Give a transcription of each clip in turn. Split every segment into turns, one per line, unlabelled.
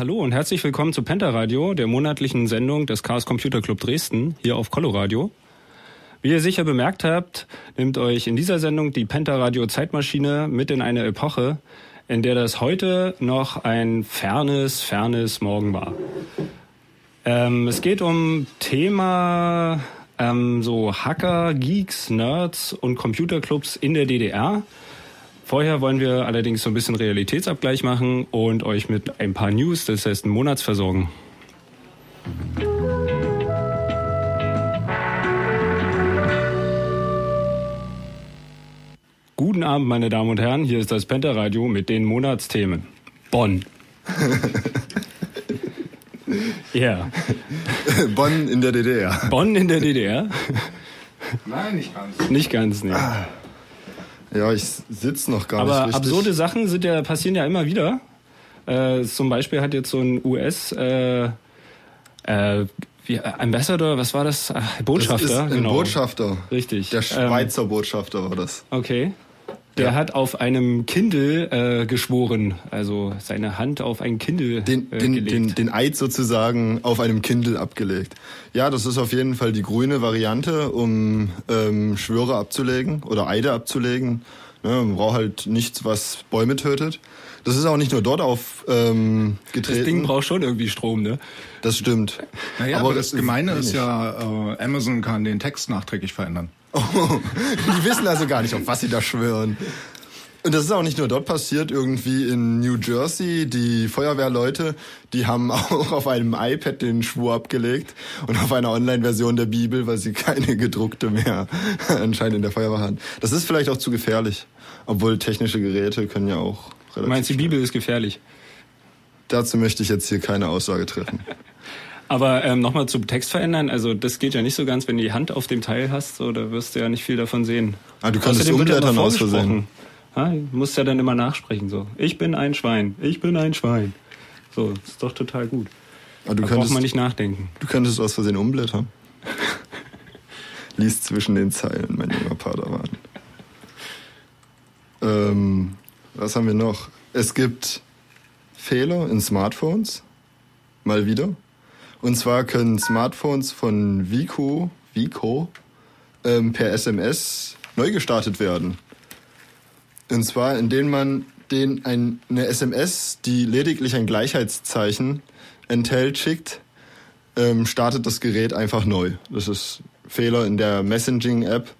hallo und herzlich willkommen zu Penta Radio, der monatlichen Sendung des Chaos Computer Club Dresden, hier auf Coloradio. Wie ihr sicher bemerkt habt, nimmt euch in dieser Sendung die Penta Radio Zeitmaschine mit in eine Epoche, in der das heute noch ein fernes, fernes Morgen war. Ähm, es geht um Thema ähm, so Hacker, Geeks, Nerds und Computerclubs in der DDR. Vorher wollen wir allerdings so ein bisschen Realitätsabgleich machen und euch mit ein paar News des letzten Monats versorgen. Guten Abend, meine Damen und Herren. Hier ist das Penta Radio mit den Monatsthemen. Bonn. Ja.
Bonn in der DDR.
Bonn in der DDR?
Nein, nicht ganz.
Nicht ganz, nee.
Ja, ich sitze noch gar
Aber
nicht richtig.
absurde Sachen sind ja, passieren ja immer wieder. Äh, zum Beispiel hat jetzt so ein US äh, äh, wie, äh, Ambassador, was war das? Ach,
das
Botschafter,
ist ein
genau.
Botschafter.
Richtig.
Der
Ähm,
Schweizer Botschafter war das.
Okay. Der
Ja.
hat auf einem Kindle äh, geschworen, also seine Hand auf ein Kindle
Den,
äh,
den,
gelegt.
den, den Eid sozusagen auf einem Kindle abgelegt. Ja, das ist auf jeden Fall die grüne Variante, um ähm, Schwöre abzulegen oder Eide abzulegen. Ne, man braucht halt nichts, was Bäume tötet. Das ist auch nicht nur dort auf ähm, getreten.
das Ding braucht schon irgendwie Strom, ne?
das stimmt.
Naja, aber, das Gemeine ist ja, äh, Amazon kann den Text nachträglich verändern.
Oh, die wissen also gar nicht, auf was sie da schwören. Und das ist auch nicht nur dort passiert, irgendwie in New Jersey. Die Feuerwehrleute, die haben auch auf einem iPad den Schwur abgelegt und auf einer Online-Version der Bibel, weil sie keine gedruckte mehr anscheinend in der Feuerwehr haben. Das ist vielleicht auch zu gefährlich. Obwohl technische Geräte können ja auch
Du
relativ
meinst, die
schnell-
Bibel ist gefährlich.
Dazu möchte ich jetzt hier keine Aussage treffen.
Aber ähm, nochmal zum Text verändern, also das geht ja nicht so ganz, wenn du die Hand auf dem Teil hast, so, da wirst du ja nicht viel davon sehen.
Ah, du kannst es umblättern aus Versehen.
du musst ja dann immer nachsprechen, so. Ich bin ein Schwein, ich bin ein Schwein. So, ist doch total gut.
Aber du
Da braucht
könntest,
man nicht nachdenken.
du könntest aus Versehen umblättern. Lies zwischen den Zeilen, mein junger Padawan. Ähm, was haben wir noch? Es gibt Fehler in Smartphones. Mal wieder. Und zwar können Smartphones von Vico, Vico ähm, per SMS neu gestartet werden. Und zwar, indem man den ein, eine SMS, die lediglich ein Gleichheitszeichen enthält, schickt, ähm, startet das Gerät einfach neu. Das ist Fehler in der Messaging-App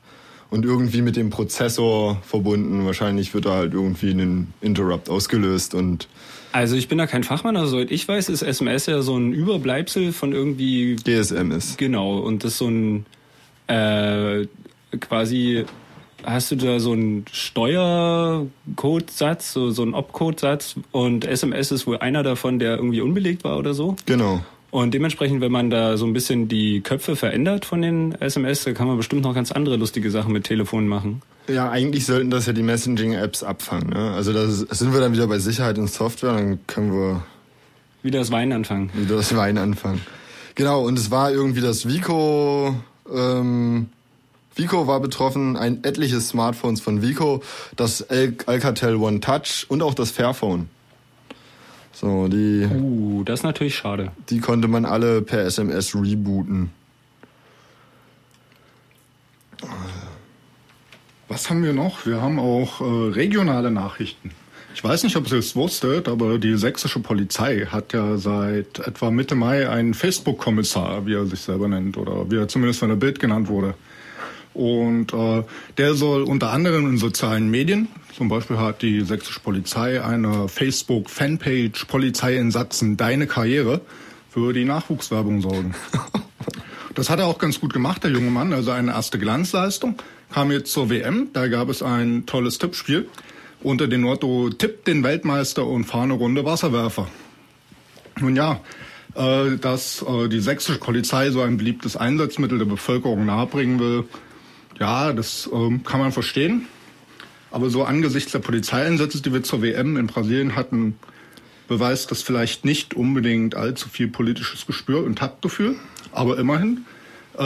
und irgendwie mit dem Prozessor verbunden. Wahrscheinlich wird da halt irgendwie ein Interrupt ausgelöst und
Also ich bin da kein Fachmann, aber soweit ich weiß, ist SMS ja so ein Überbleibsel von irgendwie
GSM ist.
Genau, und das ist so ein äh, quasi hast du da so einen Steuercodesatz, so, so einen Opcodesatz und SMS ist wohl einer davon, der irgendwie unbelegt war oder so.
Genau.
Und dementsprechend, wenn man da so ein bisschen die Köpfe verändert von den SMS, da kann man bestimmt noch ganz andere lustige Sachen mit Telefonen machen.
Ja, eigentlich sollten das ja die Messaging-Apps abfangen. Ne? Also da sind wir dann wieder bei Sicherheit und Software, dann können wir
Wieder das Weinen anfangen.
wieder das Wein anfangen. Genau, und es war irgendwie das Vico, ähm, Vico war betroffen, ein etliches Smartphones von Vico, das Al Alcatel One Touch und auch das Fairphone. So, die,
Uh, das ist natürlich schade.
die konnte man alle per SMS rebooten.
Was haben wir noch? Wir haben auch äh, regionale Nachrichten. Ich weiß nicht, ob ihr es wusstet, aber die sächsische Polizei hat ja seit etwa Mitte Mai einen Facebook-Kommissar, wie er sich selber nennt, oder wie er zumindest von der Bild genannt wurde. Und äh, der soll unter anderem in sozialen Medien, zum Beispiel hat die sächsische Polizei eine Facebook-Fanpage Polizei in Sachsen Deine Karriere für die Nachwuchswerbung sorgen. Das hat er auch ganz gut gemacht, der junge Mann. Also eine erste Glanzleistung. Kam jetzt zur WM. Da gab es ein tolles Tippspiel unter dem Motto Tipp den Weltmeister und fahr eine Runde Wasserwerfer. Nun ja, äh, dass äh, die sächsische Polizei so ein beliebtes Einsatzmittel der Bevölkerung nahebringen will, ja, das ähm, kann man verstehen. Aber so angesichts der Polizeieinsätze, die wir zur WM in Brasilien hatten, beweist das vielleicht nicht unbedingt allzu viel politisches Gespür und Taktgefühl. Aber immerhin, äh,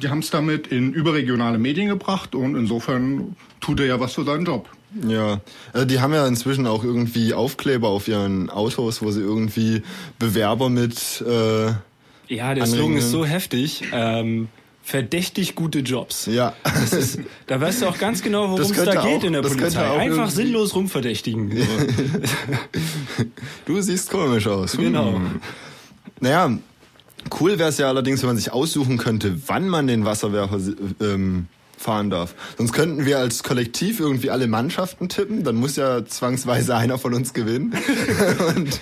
die haben es damit in überregionale Medien gebracht und insofern tut er ja was für seinen Job.
Ja, äh, die haben ja inzwischen auch irgendwie Aufkleber auf ihren Autos, wo sie irgendwie Bewerber mit. Äh,
ja, der Slogan ist so heftig. Ähm, verdächtig gute Jobs.
Ja.
Ist, da weißt du auch ganz genau, worum es da geht auch, in der Polizei. Einfach sinnlos rumverdächtigen.
du siehst komisch aus.
Genau. Hm.
Naja, cool wäre es ja allerdings, wenn man sich aussuchen könnte, wann man den Wasserwerfer ähm, fahren darf. Sonst könnten wir als Kollektiv irgendwie alle Mannschaften tippen, dann muss ja zwangsweise einer von uns gewinnen. und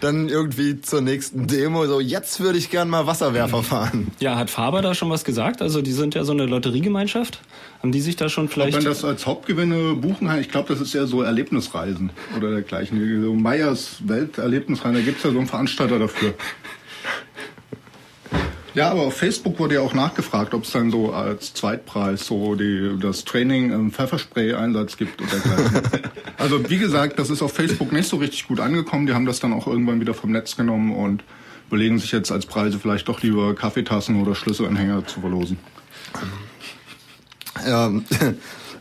dann irgendwie zur nächsten Demo so, jetzt würde ich gern mal Wasserwerfer fahren.
Ja, hat Faber da schon was gesagt? Also die sind ja so eine Lotteriegemeinschaft. Haben die sich da schon vielleicht...
Ob man das als Hauptgewinne buchen kann, ich glaube, das ist ja so Erlebnisreisen oder dergleichen. So Meyers Welterlebnisreisen, da gibt es ja so einen Veranstalter dafür. Ja, aber auf Facebook wurde ja auch nachgefragt, ob es dann so als Zweitpreis so die, das Training im Pfefferspray-Einsatz gibt und dergleichen. also wie gesagt, das ist auf Facebook nicht so richtig gut angekommen. Die haben das dann auch irgendwann wieder vom Netz genommen und überlegen sich jetzt als Preise vielleicht doch lieber Kaffeetassen oder Schlüsselanhänger zu verlosen.
Ja,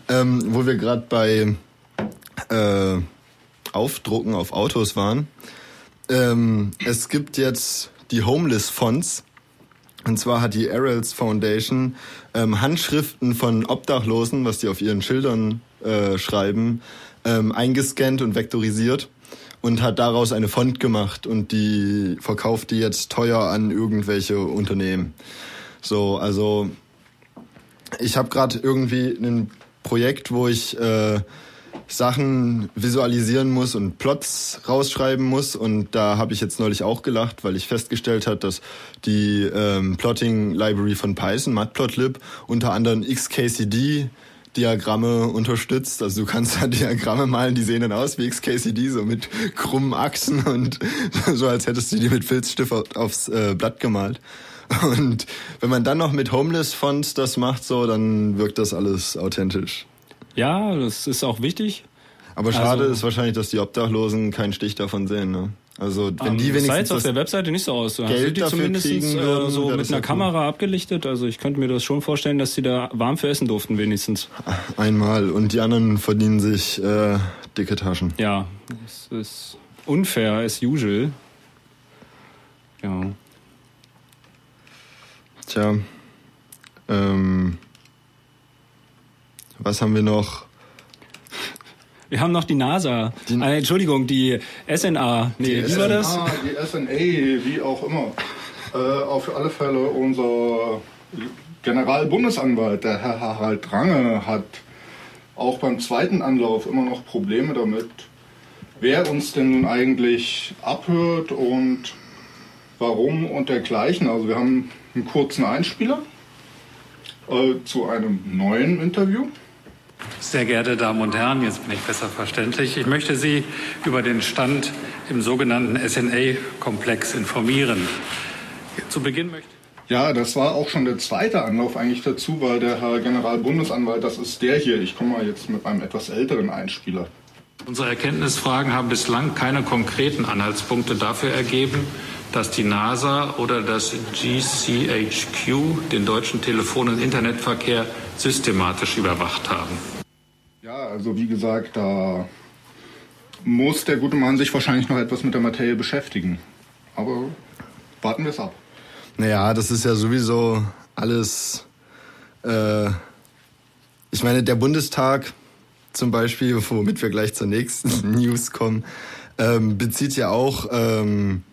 ähm, wo wir gerade bei äh, Aufdrucken auf Autos waren. Ähm, es gibt jetzt die Homeless Fonts und zwar hat die Arels Foundation ähm, Handschriften von Obdachlosen, was die auf ihren Schildern äh, schreiben, ähm, eingescannt und vektorisiert und hat daraus eine Font gemacht und die verkauft die jetzt teuer an irgendwelche Unternehmen. So, also ich habe gerade irgendwie ein Projekt, wo ich äh, Sachen visualisieren muss und Plots rausschreiben muss. Und da habe ich jetzt neulich auch gelacht, weil ich festgestellt habe, dass die ähm, Plotting Library von Python, Matplotlib, unter anderem XKCD Diagramme unterstützt. Also du kannst da Diagramme malen, die sehen dann aus wie XKCD, so mit krummen Achsen und so als hättest du die mit Filzstift aufs äh, Blatt gemalt. Und wenn man dann noch mit Homeless Fonts das macht, so, dann wirkt das alles authentisch.
Ja, das ist auch wichtig.
Aber schade also, ist wahrscheinlich, dass die Obdachlosen keinen Stich davon sehen. Ne? Also wenn um, die wenigstens
das sah auf der Webseite nicht so aus. Geld die zumindest äh, so mit einer Kamera cool. abgelichtet. Also ich könnte mir das schon vorstellen, dass sie da warm für essen durften wenigstens.
Einmal und die anderen verdienen sich äh, dicke Taschen.
Ja, es ist unfair as usual. Ja.
Tja. Ähm, was haben wir noch?
Wir haben noch die NASA. Die, äh, Entschuldigung, die SNA.
Nee, die wie war das? Die SNA, wie auch immer. Äh, auf alle Fälle unser Generalbundesanwalt, der Herr Harald Drange, hat auch beim zweiten Anlauf immer noch Probleme damit, wer uns denn nun eigentlich abhört und warum und dergleichen. Also wir haben einen kurzen Einspieler äh, zu einem neuen Interview.
Sehr geehrte Damen und Herren, jetzt bin ich besser verständlich. Ich möchte Sie über den Stand im sogenannten SNA-Komplex informieren. Zu Beginn möchte
ja, das war auch schon der zweite Anlauf eigentlich dazu, weil der Herr Generalbundesanwalt, das ist der hier. Ich komme mal jetzt mit einem etwas älteren Einspieler.
Unsere Erkenntnisfragen haben bislang keine konkreten Anhaltspunkte dafür ergeben, dass die NASA oder das GCHQ den deutschen Telefon- und Internetverkehr systematisch überwacht haben.
Ja, also wie gesagt, da muss der gute Mann sich wahrscheinlich noch etwas mit der Materie beschäftigen. Aber warten wir es ab.
Naja, das ist ja sowieso alles. Äh, ich meine, der Bundestag zum Beispiel, womit wir gleich zur nächsten News kommen, ähm, bezieht ja auch ähm,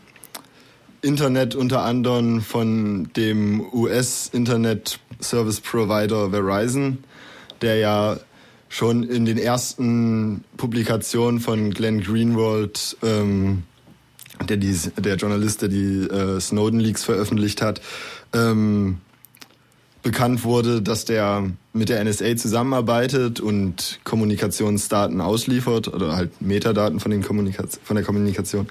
Internet unter anderem von dem US-Internet-Service-Provider Verizon, der ja schon in den ersten Publikationen von Glenn Greenwald, ähm, der, die, der Journalist, der die äh, Snowden Leaks veröffentlicht hat, ähm, bekannt wurde, dass der mit der NSA zusammenarbeitet und Kommunikationsdaten ausliefert oder halt Metadaten von, den Kommunikation, von der Kommunikation.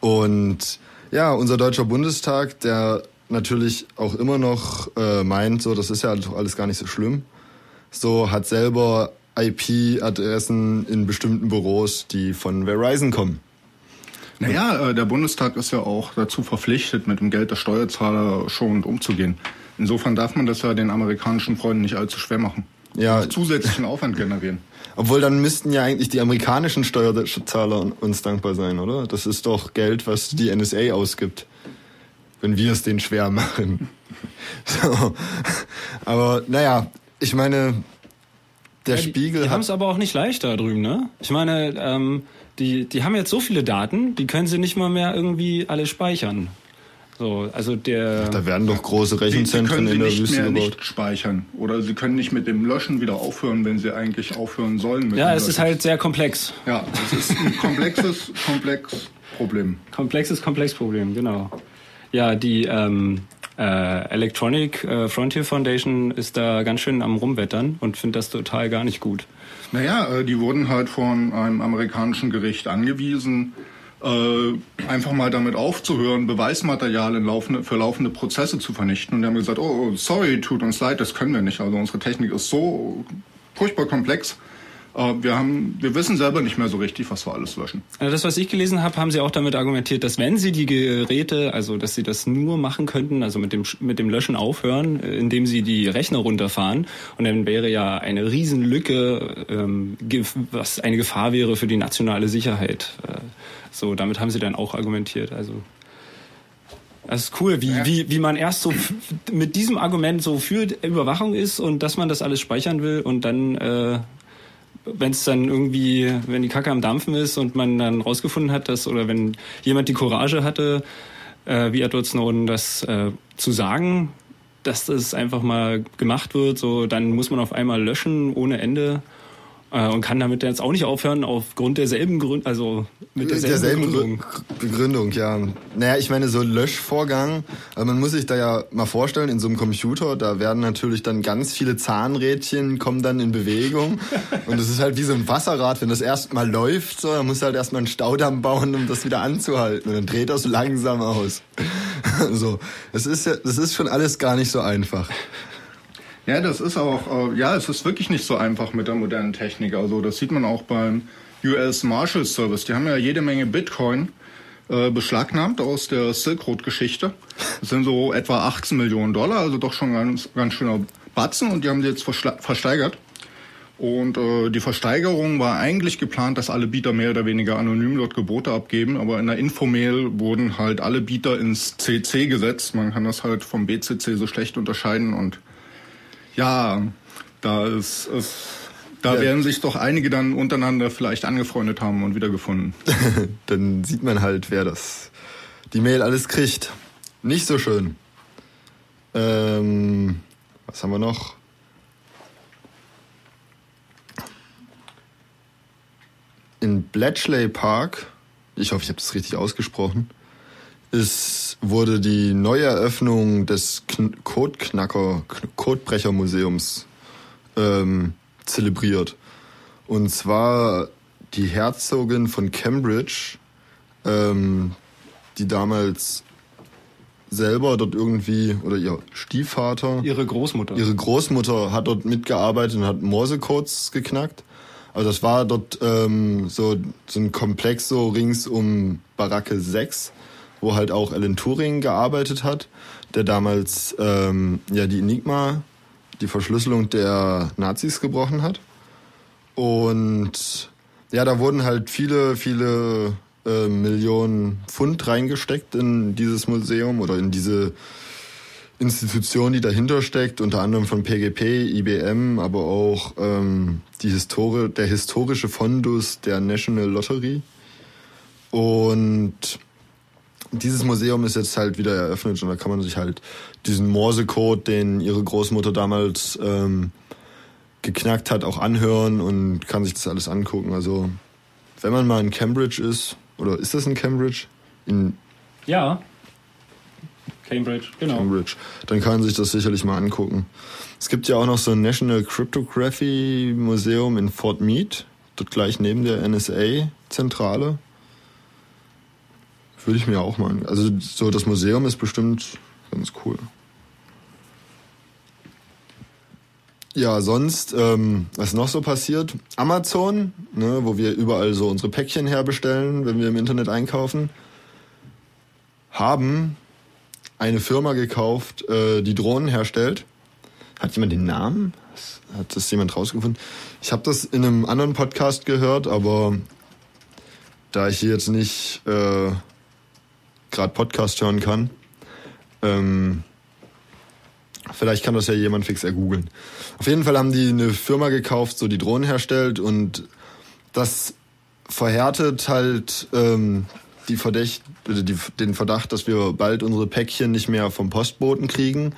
Und ja, unser deutscher Bundestag, der natürlich auch immer noch äh, meint, so das ist ja alles gar nicht so schlimm, so hat selber IP-Adressen in bestimmten Büros, die von Verizon kommen.
Naja, äh, der Bundestag ist ja auch dazu verpflichtet, mit dem Geld der Steuerzahler schonend umzugehen. Insofern darf man das ja den amerikanischen Freunden nicht allzu schwer machen. Ja. Zusätzlichen Aufwand generieren.
Obwohl dann müssten ja eigentlich die amerikanischen Steuerzahler uns dankbar sein, oder? Das ist doch Geld, was die NSA ausgibt. Wenn wir es denen schwer machen. So. Aber naja, ich meine, der ja, Spiegel.
Die, die haben es aber auch nicht leicht da drüben, ne? Ich meine, ähm, die, die haben jetzt so viele Daten, die können sie nicht mal mehr irgendwie alle speichern. So, also der.
Da werden doch große Rechenzentren
in
der nicht
Wüste mehr gebaut. Nicht speichern oder sie können nicht mit dem Löschen wieder aufhören, wenn sie eigentlich aufhören sollen. Mit
ja, es ist halt sehr komplex.
Ja, es ist ein komplexes, komplex Problem.
Komplexes, komplex Problem, genau. Ja, die ähm, äh, Electronic äh, Frontier Foundation ist da ganz schön am rumwettern und findet das total gar nicht gut.
Naja, äh, die wurden halt von einem amerikanischen Gericht angewiesen, äh, einfach mal damit aufzuhören, Beweismaterial laufende, für laufende Prozesse zu vernichten. Und die haben gesagt, oh, sorry, tut uns leid, das können wir nicht. Also unsere Technik ist so furchtbar komplex. Äh, wir, haben, wir wissen selber nicht mehr so richtig, was wir alles löschen.
Also das, was ich gelesen habe, haben Sie auch damit argumentiert, dass wenn Sie die Geräte, also dass Sie das nur machen könnten, also mit dem, mit dem Löschen aufhören, äh, indem Sie die Rechner runterfahren, und dann wäre ja eine Riesenlücke, ähm, was eine Gefahr wäre für die nationale Sicherheit. So, damit haben Sie dann auch argumentiert. Also das ist cool, wie, ja. wie, wie man erst so mit diesem Argument so für Überwachung ist und dass man das alles speichern will und dann äh, wenn es dann irgendwie, wenn die Kacke am Dampfen ist und man dann rausgefunden hat, dass, oder wenn jemand die Courage hatte, äh, wie Edward Snowden, das äh, zu sagen, dass das einfach mal gemacht wird, so dann muss man auf einmal löschen ohne Ende äh, und kann damit jetzt auch nicht aufhören aufgrund derselben Grund, also mit derselben, derselben Begründung.
Begründung, ja. Naja, ich meine, so Löschvorgang, also man muss sich da ja mal vorstellen, in so einem Computer, da werden natürlich dann ganz viele Zahnrädchen, kommen dann in Bewegung und es ist halt wie so ein Wasserrad, wenn das erstmal läuft, so, dann muss halt erstmal einen Staudamm bauen, um das wieder anzuhalten und dann dreht das langsam aus. so, das ist ja, das ist schon alles gar nicht so einfach.
Ja, das ist auch, äh, ja, es ist wirklich nicht so einfach mit der modernen Technik. Also das sieht man auch beim US Marshal Service. Die haben ja jede Menge Bitcoin äh, beschlagnahmt aus der Silk Road Geschichte. Das sind so etwa 18 Millionen Dollar, also doch schon ganz, ganz schöner Batzen und die haben sie jetzt versteigert. Und äh, die Versteigerung war eigentlich geplant, dass alle Bieter mehr oder weniger anonym dort Gebote abgeben, aber in der Infomail wurden halt alle Bieter ins CC gesetzt. Man kann das halt vom BCC so schlecht unterscheiden und ja, da ist, ist da ja. werden sich doch einige dann untereinander vielleicht angefreundet haben und wiedergefunden.
dann sieht man halt, wer das die Mail alles kriegt. Nicht so schön. Ähm, was haben wir noch? In Bletchley Park, ich hoffe, ich habe das richtig ausgesprochen, es wurde die Neueröffnung des Codeknacker, Codebrecher-Museums ähm, zelebriert. Und zwar die Herzogin von Cambridge, ähm, die damals selber dort irgendwie, oder ihr Stiefvater.
Ihre Großmutter.
Ihre Großmutter hat dort mitgearbeitet und hat Morsecodes geknackt. Also das war dort ähm, so, so ein Komplex so rings um Baracke 6 wo halt auch Alan Turing gearbeitet hat, der damals ähm, ja die Enigma, die Verschlüsselung der Nazis gebrochen hat. Und ja, da wurden halt viele, viele äh, Millionen Pfund reingesteckt in dieses Museum oder in diese Institution, die dahinter steckt, unter anderem von PGP, IBM, aber auch ähm, die Historie, der historische Fondus der National Lottery. Und dieses Museum ist jetzt halt wieder eröffnet und da kann man sich halt diesen Morsecode, den ihre Großmutter damals ähm, geknackt hat, auch anhören und kann sich das alles angucken. Also wenn man mal in Cambridge ist, oder ist das in Cambridge? In
ja. Cambridge, genau.
Cambridge. Dann kann man sich das sicherlich mal angucken. Es gibt ja auch noch so ein National Cryptography Museum in Fort Meade, dort gleich neben der NSA-Zentrale. Würde ich mir auch mal. Also so das Museum ist bestimmt ganz cool. Ja, sonst, ähm, was noch so passiert? Amazon, ne, wo wir überall so unsere Päckchen herbestellen, wenn wir im Internet einkaufen, haben eine Firma gekauft, äh, die Drohnen herstellt. Hat jemand den Namen? hat das jemand rausgefunden? Ich habe das in einem anderen Podcast gehört, aber da ich hier jetzt nicht äh, gerade Podcast hören kann, ähm, vielleicht kann das ja jemand fix ergoogeln. Auf jeden Fall haben die eine Firma gekauft, so die Drohnen herstellt und das verhärtet halt ähm, die Verdächt, die, den Verdacht, dass wir bald unsere Päckchen nicht mehr vom Postboten kriegen,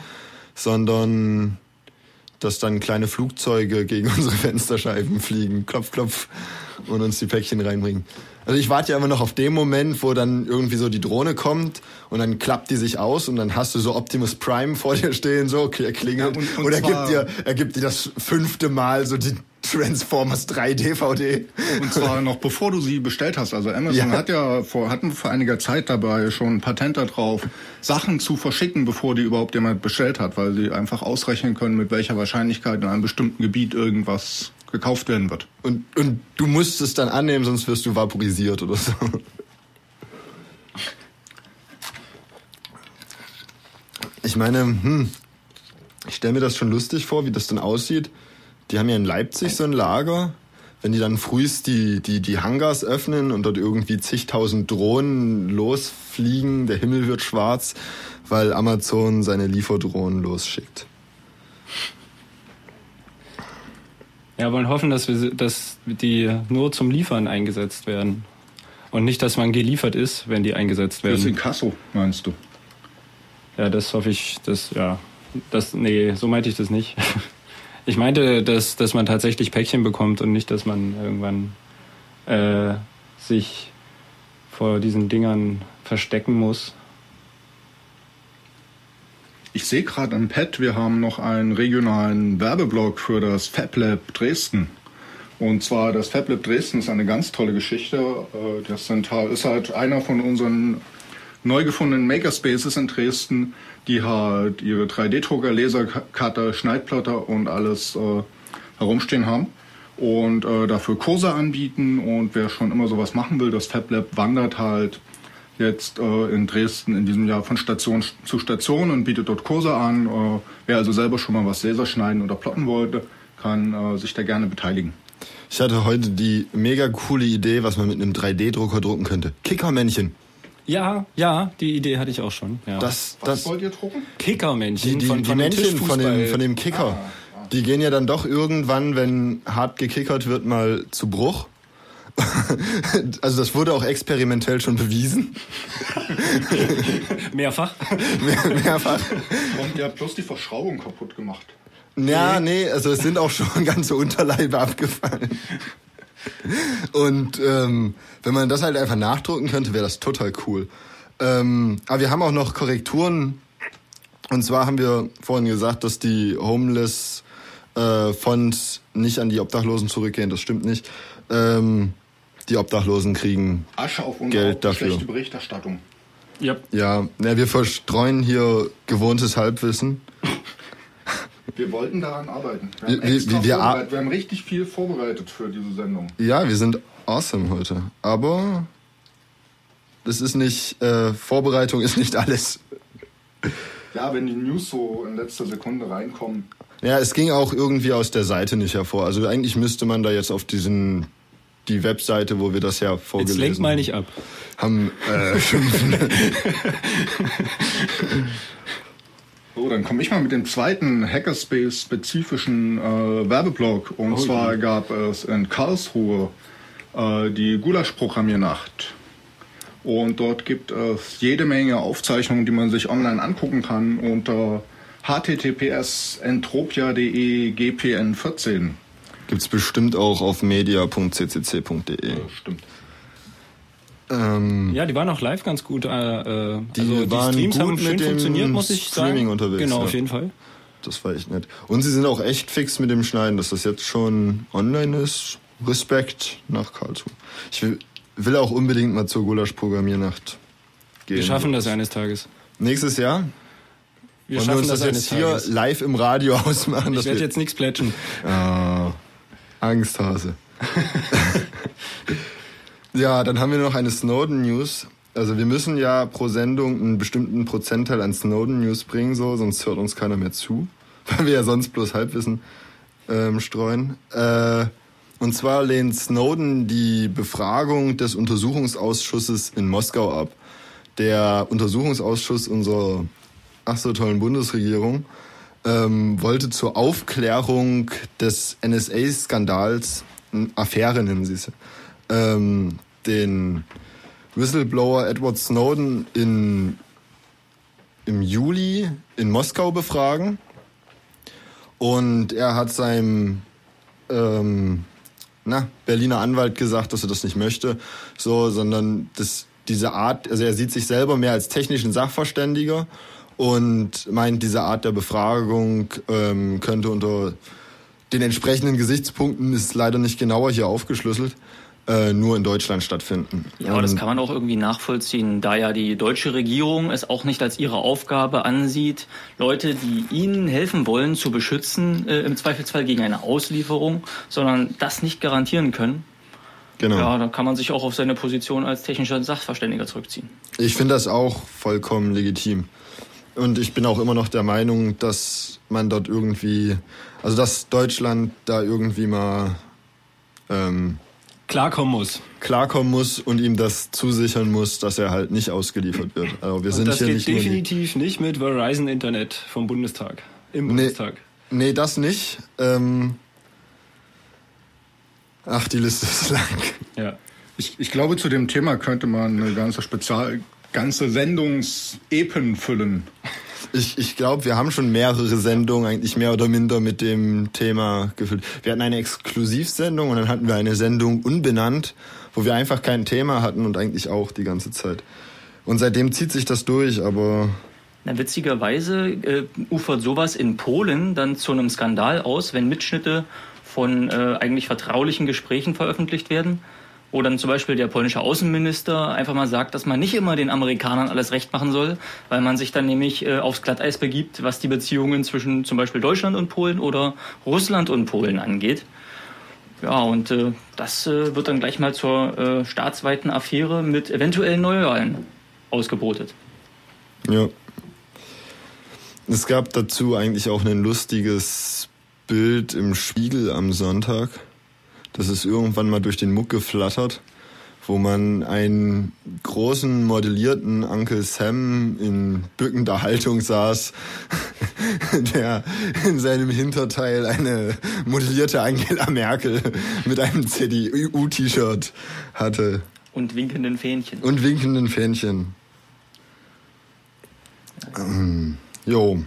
sondern dass dann kleine Flugzeuge gegen unsere Fensterscheiben fliegen, klopf, klopf, und uns die Päckchen reinbringen. Also ich warte ja immer noch auf den Moment, wo dann irgendwie so die Drohne kommt und dann klappt die sich aus und dann hast du so Optimus Prime vor dir stehen, so, okay, er klingelt. Ja, und, und, und er gibt dir, er gibt dir das fünfte Mal so die Transformers 3 DVD.
Und zwar noch bevor du sie bestellt hast. Also Amazon ja. hat ja vor, hatten vor einiger Zeit dabei schon ein Patent darauf, Sachen zu verschicken, bevor die überhaupt jemand bestellt hat, weil sie einfach ausrechnen können, mit welcher Wahrscheinlichkeit in einem bestimmten Gebiet irgendwas gekauft werden wird.
Und, und du musst es dann annehmen, sonst wirst du vaporisiert oder so. Ich meine, hm, ich stelle mir das schon lustig vor, wie das dann aussieht die haben ja in Leipzig so ein Lager. Wenn die dann frühst die, die, die Hangars öffnen und dort irgendwie zigtausend Drohnen losfliegen, der Himmel wird schwarz, weil Amazon seine Lieferdrohnen losschickt.
Ja, wollen hoffen, dass, wir, dass die nur zum Liefern eingesetzt werden. Und nicht, dass man geliefert ist, wenn die eingesetzt werden. Das
ist in Kasso, meinst du?
Ja, das hoffe ich, das, ja. Das, nee, so meinte ich das nicht. Ich meinte, dass, dass man tatsächlich Päckchen bekommt und nicht, dass man irgendwann äh, sich vor diesen Dingern verstecken muss.
Ich sehe gerade am Pad, wir haben noch einen regionalen Werbeblock für das FabLab Dresden. Und zwar das FabLab Dresden ist eine ganz tolle Geschichte. Äh, das ist halt einer von unseren neu gefundenen Makerspaces in Dresden, die halt ihre 3D-Drucker, Lasercutter, Schneidplotter und alles äh, herumstehen haben und äh, dafür Kurse anbieten. Und wer schon immer sowas machen will, das FabLab wandert halt jetzt äh, in Dresden in diesem Jahr von Station zu Station und bietet dort Kurse an. Äh, wer also selber schon mal was Laser schneiden oder plotten wollte, kann äh, sich da gerne beteiligen.
Ich hatte heute die mega coole Idee, was man mit einem 3D-Drucker drucken könnte. Kickermännchen.
Ja, ja, die Idee hatte ich auch schon. Ja.
Das,
das Was wollt ihr drucken?
Kickermännchen.
Die, die, von, die von Männchen von dem, von dem Kicker. Ah, ah. Die gehen ja dann doch irgendwann, wenn hart gekickert wird, mal zu Bruch. also das wurde auch experimentell schon bewiesen.
Mehrfach.
Mehr, mehrfach.
Und ihr habt bloß die Verschraubung kaputt gemacht.
Ja, nee, also es sind auch schon ganze Unterleibe abgefallen. Und ähm, wenn man das halt einfach nachdrucken könnte, wäre das total cool. Ähm, aber wir haben auch noch Korrekturen. Und zwar haben wir vorhin gesagt, dass die Homeless äh, Fonds nicht an die Obdachlosen zurückgehen. Das stimmt nicht. Ähm, die Obdachlosen kriegen
Asche auf
Geld dafür.
schlechte Berichterstattung.
Yep. Ja, ja, wir verstreuen hier gewohntes Halbwissen.
Wir wollten daran arbeiten. Wir haben, wir, wir, wir, wir haben richtig viel vorbereitet für diese Sendung.
Ja, wir sind awesome heute. Aber das ist nicht, äh, Vorbereitung ist nicht alles.
Ja, wenn die News so in letzter Sekunde reinkommen.
Ja, es ging auch irgendwie aus der Seite nicht hervor. Also eigentlich müsste man da jetzt auf diesen die Webseite, wo wir das ja vorgelesen haben. Jetzt lenk
mal nicht ab.
Haben äh,
So, dann komme ich mal mit dem zweiten Hackerspace-spezifischen äh, Werbeblock. Und oh, zwar ja. gab es in Karlsruhe äh, die Gulasch-Programmiernacht. Und dort gibt es jede Menge Aufzeichnungen, die man sich online angucken kann unter https entropia.de gpn14.
Gibt es bestimmt auch auf media.ccc.de. Ja,
stimmt.
Ähm, ja, die waren auch live ganz gut. Äh,
äh die, also die Streams haben schön funktioniert, muss ich
Streaming
sagen. unterwegs.
Genau, ja. auf jeden Fall.
Das war echt nett. Und sie sind auch echt fix mit dem Schneiden, dass das jetzt schon online ist. Respekt nach Karlsruhe. Ich will, will auch unbedingt mal zur Gulasch-Programmiernacht gehen.
Wir schaffen das eines Tages.
Nächstes Jahr?
Wir Wollen schaffen wir uns
das,
das
jetzt hier Tages. live im Radio ausmachen?
Ich werde jetzt nichts plätschen.
Ah, Angsthase. Ja, dann haben wir noch eine Snowden-News. Also wir müssen ja pro Sendung einen bestimmten Prozentteil an Snowden-News bringen, so, sonst hört uns keiner mehr zu, weil wir ja sonst bloß Halbwissen ähm, streuen. Äh, und zwar lehnt Snowden die Befragung des Untersuchungsausschusses in Moskau ab. Der Untersuchungsausschuss unserer ach so tollen Bundesregierung ähm, wollte zur Aufklärung des NSA-Skandals, Affäre nennen sie es, ähm, den Whistleblower Edward Snowden in, im Juli in Moskau befragen. Und er hat seinem ähm, na, Berliner Anwalt gesagt, dass er das nicht möchte, so, sondern das, diese Art, also er sieht sich selber mehr als technischen Sachverständiger und meint, diese Art der Befragung ähm, könnte unter den entsprechenden Gesichtspunkten, ist leider nicht genauer hier aufgeschlüsselt, äh, nur in Deutschland stattfinden.
Ja, aber das kann man auch irgendwie nachvollziehen, da ja die deutsche Regierung es auch nicht als ihre Aufgabe ansieht, Leute, die ihnen helfen wollen, zu beschützen, äh, im Zweifelsfall gegen eine Auslieferung, sondern das nicht garantieren können. Genau. Ja, dann kann man sich auch auf seine Position als technischer Sachverständiger zurückziehen.
Ich finde das auch vollkommen legitim. Und ich bin auch immer noch der Meinung, dass man dort irgendwie, also dass Deutschland da irgendwie mal ähm,
klarkommen muss.
Klarkommen muss und ihm das zusichern muss, dass er halt nicht ausgeliefert wird.
Also wir und sind das hier geht nicht definitiv nicht mit Verizon Internet vom Bundestag. Im
Bundestag. Nee, das nicht. Ähm Ach, die Liste ist lang.
Ja. Ich, ich glaube, zu dem Thema könnte man eine ganze Spezial, ganze Sendungsepen füllen.
Ich, ich glaube, wir haben schon mehrere Sendungen eigentlich mehr oder minder mit dem Thema gefüllt. Wir hatten eine Exklusivsendung und dann hatten wir eine Sendung unbenannt, wo wir einfach kein Thema hatten und eigentlich auch die ganze Zeit. Und seitdem zieht sich das durch, aber
na, witzigerweise äh, ufert sowas in Polen dann zu einem Skandal aus, wenn Mitschnitte von äh, eigentlich vertraulichen Gesprächen veröffentlicht werden wo dann zum Beispiel der polnische Außenminister einfach mal sagt, dass man nicht immer den Amerikanern alles recht machen soll, weil man sich dann nämlich äh, aufs Glatteis begibt, was die Beziehungen zwischen zum Beispiel Deutschland und Polen oder Russland und Polen angeht. Ja, und äh, das äh, wird dann gleich mal zur äh, staatsweiten Affäre mit eventuellen Neuwahlen ausgebotet.
Ja. Es gab dazu eigentlich auch ein lustiges Bild im Spiegel am Sonntag. Das ist irgendwann mal durch den Muck geflattert, wo man einen großen modellierten Uncle Sam in bückender Haltung saß, der in seinem Hinterteil eine modellierte Angela Merkel mit einem CDU-T-Shirt hatte.
Und winkenden Fähnchen.
Und winkenden Fähnchen. Ähm, jo.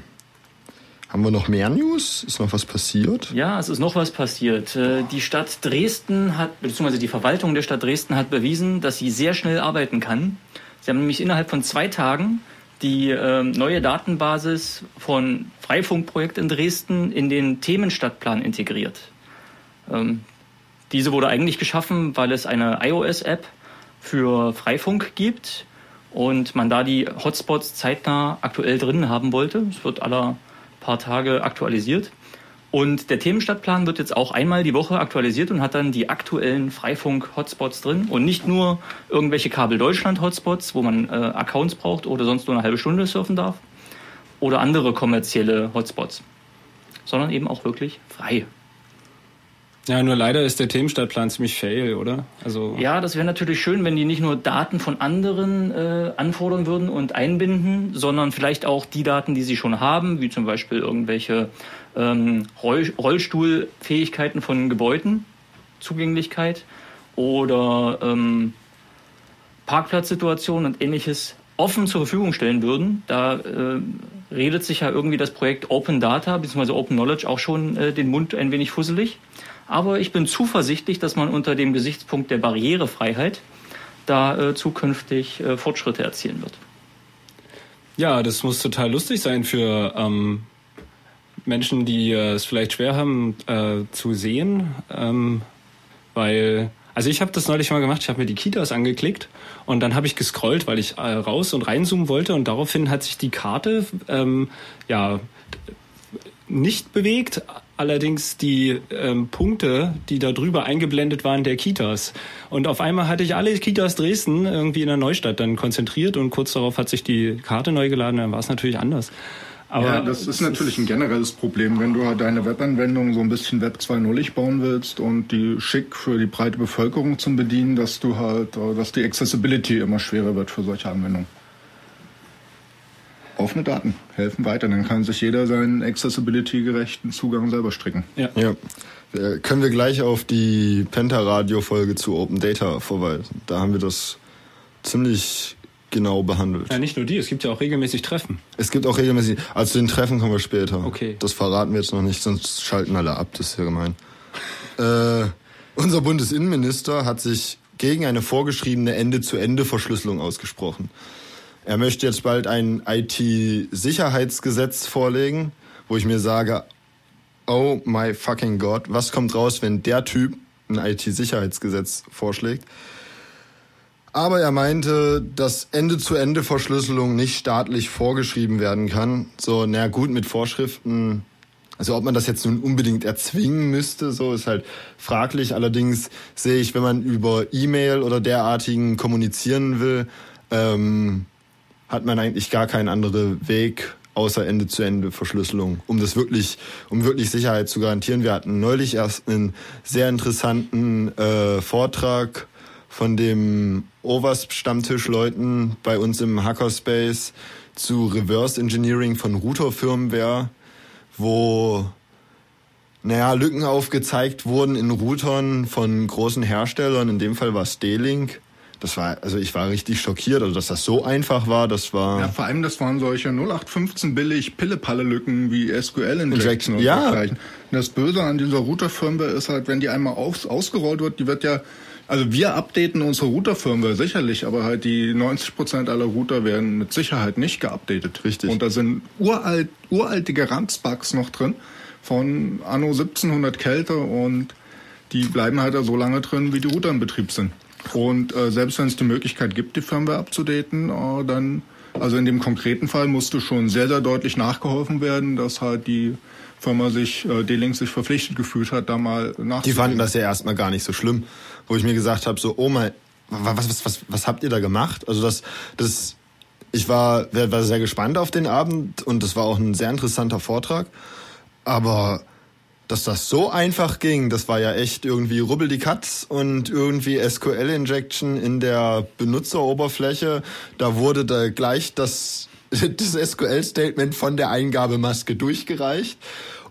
Haben wir noch mehr News? Ist noch was passiert?
Ja, es ist noch was passiert. Äh, die Stadt Dresden hat, beziehungsweise die Verwaltung der Stadt Dresden hat bewiesen, dass sie sehr schnell arbeiten kann. Sie haben nämlich innerhalb von zwei Tagen die äh, neue Datenbasis von Freifunkprojekt in Dresden in den Themenstadtplan integriert. Ähm, diese wurde eigentlich geschaffen, weil es eine iOS-App für Freifunk gibt und man da die Hotspots zeitnah aktuell drin haben wollte. Es wird aller paar Tage aktualisiert. Und der Themenstadtplan wird jetzt auch einmal die Woche aktualisiert und hat dann die aktuellen Freifunk-Hotspots drin und nicht nur irgendwelche Kabel Deutschland-Hotspots, wo man äh, Accounts braucht oder sonst nur eine halbe Stunde surfen darf oder andere kommerzielle Hotspots, sondern eben auch wirklich frei.
Ja, nur leider ist der Themenstadtplan ziemlich fail, oder?
Also ja, das wäre natürlich schön, wenn die nicht nur Daten von anderen äh, anfordern würden und einbinden, sondern vielleicht auch die Daten, die sie schon haben, wie zum Beispiel irgendwelche ähm, Roll Rollstuhlfähigkeiten von Gebäuden, Zugänglichkeit oder ähm, Parkplatzsituationen und ähnliches offen zur Verfügung stellen würden. Da äh, redet sich ja irgendwie das Projekt Open Data bzw. Open Knowledge auch schon äh, den Mund ein wenig fusselig. Aber ich bin zuversichtlich, dass man unter dem Gesichtspunkt der Barrierefreiheit da äh, zukünftig äh, Fortschritte erzielen wird.
Ja, das muss total lustig sein für ähm, Menschen, die äh, es vielleicht schwer haben äh, zu sehen, ähm, weil also ich habe das neulich mal gemacht, ich habe mir die Kitas angeklickt und dann habe ich gescrollt, weil ich äh, raus und reinzoomen wollte und daraufhin hat sich die Karte ähm, ja nicht bewegt, allerdings die ähm, Punkte, die da drüber eingeblendet waren, der Kitas. Und auf einmal hatte ich alle Kitas Dresden irgendwie in der Neustadt dann konzentriert und kurz darauf hat sich die Karte neu geladen, dann war es natürlich anders.
Aber ja, das, ist natürlich ein generelles Problem, wenn du halt deine Webanwendung so ein bisschen Web 2.0 bauen willst und die schick für die breite Bevölkerung zum Bedienen, dass du halt, äh, dass die Accessibility immer schwerer wird für solche Anwendungen. Offene Daten helfen weiter, dann kann sich jeder seinen accessibility-gerechten Zugang selber stricken.
Ja. ja. Äh, können wir gleich auf die Penta-Radio-Folge zu Open Data verweisen. Da haben wir das ziemlich genau behandelt.
Ja, nicht nur die, es gibt ja auch regelmäßig Treffen.
Es gibt auch regelmäßig, also zu den Treffen kommen wir später.
Okay.
Das verraten wir jetzt noch nicht, sonst schalten alle ab, das ist ja gemein. äh, unser Bundesinnenminister hat sich gegen eine vorgeschriebene Ende-zu-Ende-Verschlüsselung ausgesprochen. Er möchte jetzt bald ein IT-Sicherheitsgesetz vorlegen, wo ich mir sage, oh my fucking God, was kommt raus, wenn der Typ ein IT-Sicherheitsgesetz vorschlägt? Aber er meinte, dass Ende-zu-Ende-Verschlüsselung nicht staatlich vorgeschrieben werden kann. So, na gut, mit Vorschriften. Also ob man das jetzt nun unbedingt erzwingen müsste, so ist halt fraglich. Allerdings sehe ich, wenn man über E-Mail oder derartigen kommunizieren will, ähm, hat man eigentlich gar keinen anderen Weg außer Ende-zu-Ende-Verschlüsselung, um das wirklich, um wirklich Sicherheit zu garantieren. Wir hatten neulich erst einen sehr interessanten äh, Vortrag von dem OWASP-Stammtischleuten bei uns im Hackerspace zu Reverse Engineering von Router-Firmware, wo naja, Lücken aufgezeigt wurden in Routern von großen Herstellern. In dem Fall war es D-Link. Das war, also ich war richtig schockiert, also dass das so einfach war, das war.
Ja, vor allem, das waren solche 0815 billig Pille-Palle-Lücken wie SQL-Injection
ja. und
dergleichen. Das Böse an dieser Router-Firmware ist halt, wenn die einmal aus, ausgerollt wird, die wird ja also wir updaten unsere Router-Firmware sicherlich, aber halt die 90 Prozent aller Router werden mit Sicherheit nicht geupdatet.
Richtig.
Und da sind uralt, uralte Ranzbugs noch drin von Anno 1700 Kälte und die bleiben halt so lange drin, wie die Router in Betrieb sind. Und äh, selbst wenn es die Möglichkeit gibt, die Firmware abzudaten, äh, dann, also in dem konkreten Fall musste schon sehr, sehr deutlich nachgeholfen werden, dass halt die Firma sich, äh, D-Link sich verpflichtet gefühlt hat, da mal nachzudenken.
Die fanden das ja erstmal gar nicht so schlimm, wo ich mir gesagt habe, so, oh mein, was, was, was, was habt ihr da gemacht? Also das, das, ich war, war sehr gespannt auf den Abend und das war auch ein sehr interessanter Vortrag. Aber dass das so einfach ging, das war ja echt irgendwie rubbel die Katz und irgendwie SQL-Injection in der Benutzeroberfläche. Da wurde da gleich das das SQL-Statement von der Eingabemaske durchgereicht.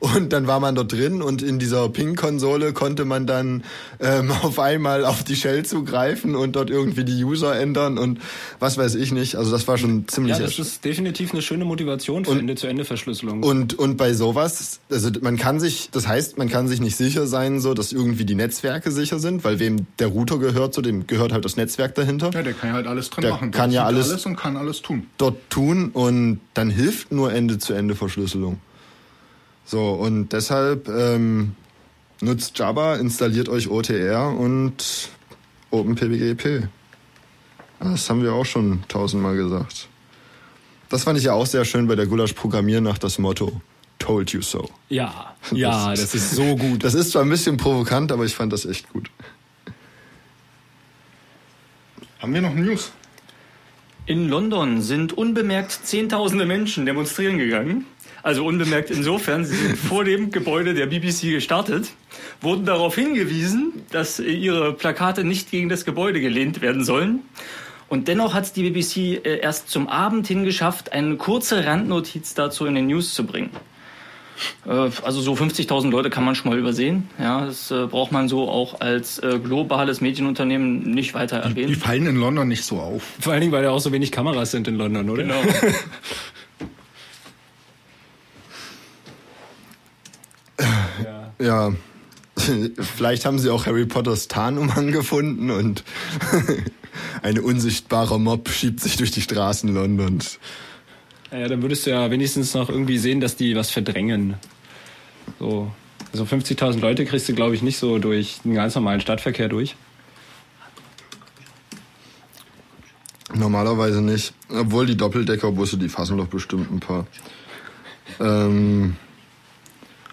Und dann war man dort drin und in dieser Ping-Konsole konnte man dann ähm, auf einmal auf die Shell zugreifen und dort irgendwie die User ändern und was weiß ich nicht. Also das war schon ziemlich.
Ja, das ist definitiv eine schöne Motivation für Ende-zu-Ende-Verschlüsselung.
Und und bei sowas, also man kann sich, das heißt, man kann sich nicht sicher sein, so dass irgendwie die Netzwerke sicher sind, weil wem der Router gehört, zu dem gehört halt das Netzwerk dahinter.
Ja, der kann ja halt alles drin
der
machen.
Kann ja alles,
alles und kann alles tun.
Dort tun und dann hilft nur Ende-zu-Ende-Verschlüsselung. So, und deshalb ähm, nutzt Java, installiert euch OTR und OpenPBGP. Das haben wir auch schon tausendmal gesagt. Das fand ich ja auch sehr schön bei der Gulasch Programmieren nach das Motto Told you so.
Ja, ja, das, das ist so gut.
Das ist zwar ein bisschen provokant, aber ich fand das echt gut.
Haben wir noch News?
In London sind unbemerkt Zehntausende Menschen demonstrieren gegangen. Also unbemerkt insofern, sie sind vor dem Gebäude der BBC gestartet, wurden darauf hingewiesen, dass ihre Plakate nicht gegen das Gebäude gelehnt werden sollen. Und dennoch hat es die BBC äh, erst zum Abend hingeschafft, eine kurze Randnotiz dazu in den News zu bringen. Äh, also so 50.000 Leute kann man schon mal übersehen. Ja, das äh, braucht man so auch als globales Medienunternehmen nicht weiter erwähnen.
Die, die fallen in London nicht so auf.
Vor allen Dingen, weil da auch so wenig Kameras sind in London, oder?
Genau.
Ja. Vielleicht haben sie auch Harry Potters Tarnumhang gefunden und ein unsichtbarer Mob schiebt sich durch die Straßen Londons.
Ja, dann würdest du ja wenigstens noch irgendwie sehen, dass die was verdrängen. So. Also 50.000 Leute kriegst du, glaube ich, nicht so durch den ganz normalen Stadtverkehr durch.
Normalerweise nicht. Obwohl die Doppeldeckerbusse, die fassen doch bestimmt ein paar. Ähm,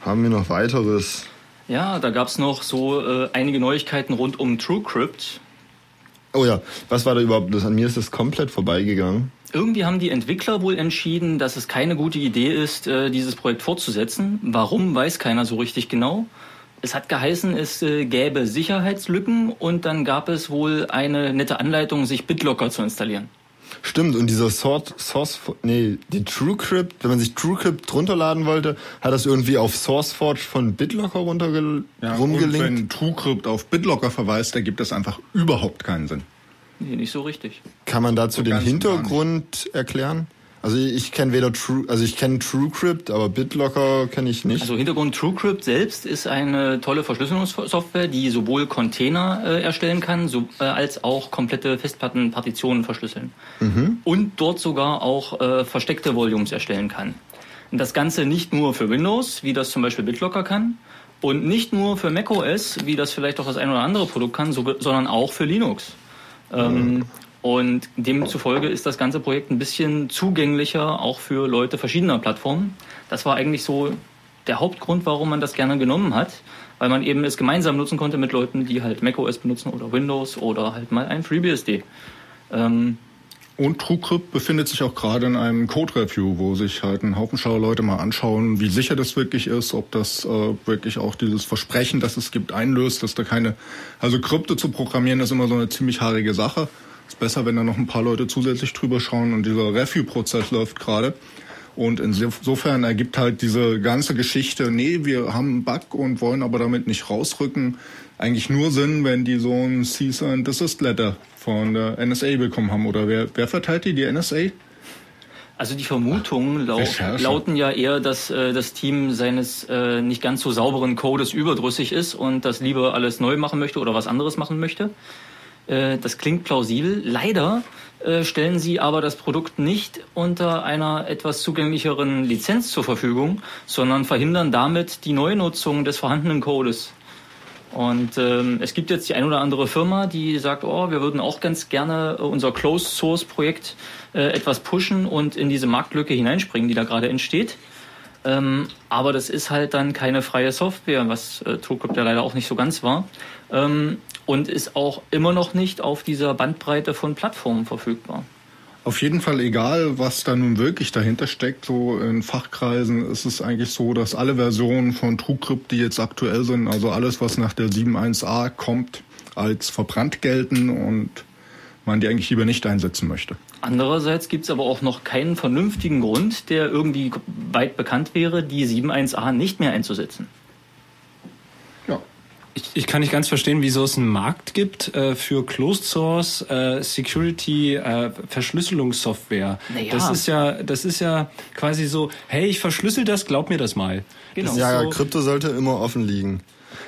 haben wir noch weiteres?
Ja, da gab es noch so äh, einige Neuigkeiten rund um TrueCrypt.
Oh ja, was war da überhaupt das? An mir ist das komplett vorbeigegangen.
Irgendwie haben die Entwickler wohl entschieden, dass es keine gute Idee ist, äh, dieses Projekt fortzusetzen. Warum, weiß keiner so richtig genau. Es hat geheißen, es äh, gäbe Sicherheitslücken und dann gab es wohl eine nette Anleitung, sich BitLocker zu installieren.
Stimmt, und dieser Source, Source nee, die TrueCrypt, wenn man sich TrueCrypt runterladen wollte, hat das irgendwie auf SourceForge von BitLocker runterge
Ja,
rumgelinkt.
und wenn TrueCrypt auf BitLocker verweist, ergibt das einfach überhaupt keinen Sinn.
Nee, nicht so richtig.
Kann man dazu
So
den Hintergrund erklären? Also ich kenne weder True, also ich kenne TrueCrypt, aber BitLocker kenne ich nicht.
Also Hintergrund TrueCrypt selbst ist eine tolle Verschlüsselungssoftware, die sowohl Container äh, erstellen kann, so, äh, als auch komplette Festplattenpartitionen verschlüsseln. Und dort sogar auch äh, versteckte Volumes erstellen kann. Und das Ganze nicht nur für Windows, wie das zum Beispiel BitLocker kann, und nicht nur für macOS, wie das vielleicht auch das ein oder andere Produkt kann, so, sondern auch für Linux. Ähm, und demzufolge ist das ganze Projekt ein bisschen zugänglicher, auch für Leute verschiedener Plattformen. Das war eigentlich so der Hauptgrund, warum man das gerne genommen hat, weil man eben es gemeinsam nutzen konnte mit Leuten, die halt macOS benutzen oder Windows oder halt mal ein FreeBSD. Ähm,
Und TrueCrypt befindet sich auch gerade in einem Code-Review, wo sich halt ein Haufen schlauer Leute mal anschauen, wie sicher das wirklich ist, ob das äh, wirklich auch dieses Versprechen, das es gibt, einlöst, dass da keine, also Krypto zu programmieren ist immer so eine ziemlich haarige Sache. Ist besser, wenn da noch ein paar Leute zusätzlich drüber schauen und dieser Review-Prozess läuft gerade. Und insofern ergibt halt diese ganze Geschichte, nee, wir haben einen Bug und wollen aber damit nicht rausrücken, eigentlich nur Sinn, wenn die so ein Cease and Desist Letter von der NSA bekommen haben. Oder wer, wer verteilt die? Die NSA?
Also die Vermutungen lau
Recherche.
lauten ja eher, dass äh, das Team seines äh, nicht ganz so sauberen Codes überdrüssig ist und das lieber alles neu machen möchte oder was anderes machen möchte. Äh, das klingt plausibel. Leider äh, stellen sie aber das Produkt nicht unter einer etwas zugänglicheren Lizenz zur Verfügung, sondern verhindern damit die Neunutzung des vorhandenen Codes. Und ähm, es gibt jetzt die ein oder andere Firma, die sagt, oh, wir würden auch ganz gerne äh, unser Closed Source Projekt äh, etwas pushen und in diese Marktlücke hineinspringen, die da gerade entsteht. Ähm, aber das ist halt dann keine freie Software, was äh, TrueCrypt ja leider auch nicht so ganz war. Ähm, und ist auch immer noch nicht auf dieser Bandbreite von Plattformen verfügbar.
Auf jeden Fall egal, was da nun wirklich dahinter steckt. So in Fachkreisen ist es eigentlich so, dass alle Versionen von TrueCrypt, die jetzt aktuell sind, also alles, was nach der 7.1a kommt, als verbrannt gelten und man die eigentlich lieber nicht einsetzen möchte.
Andererseits gibt es aber auch noch keinen vernünftigen Grund, der irgendwie weit bekannt wäre, die 7.1a nicht mehr einzusetzen.
Ich, ich kann nicht ganz verstehen, wieso es einen Markt gibt äh, für Closed Source äh, Security äh, Verschlüsselungssoftware.
Naja.
Das ist ja, das ist ja quasi so, hey, ich verschlüssel das, glaub mir das mal.
Genau.
Das
ja,
so,
Krypto sollte immer offen liegen.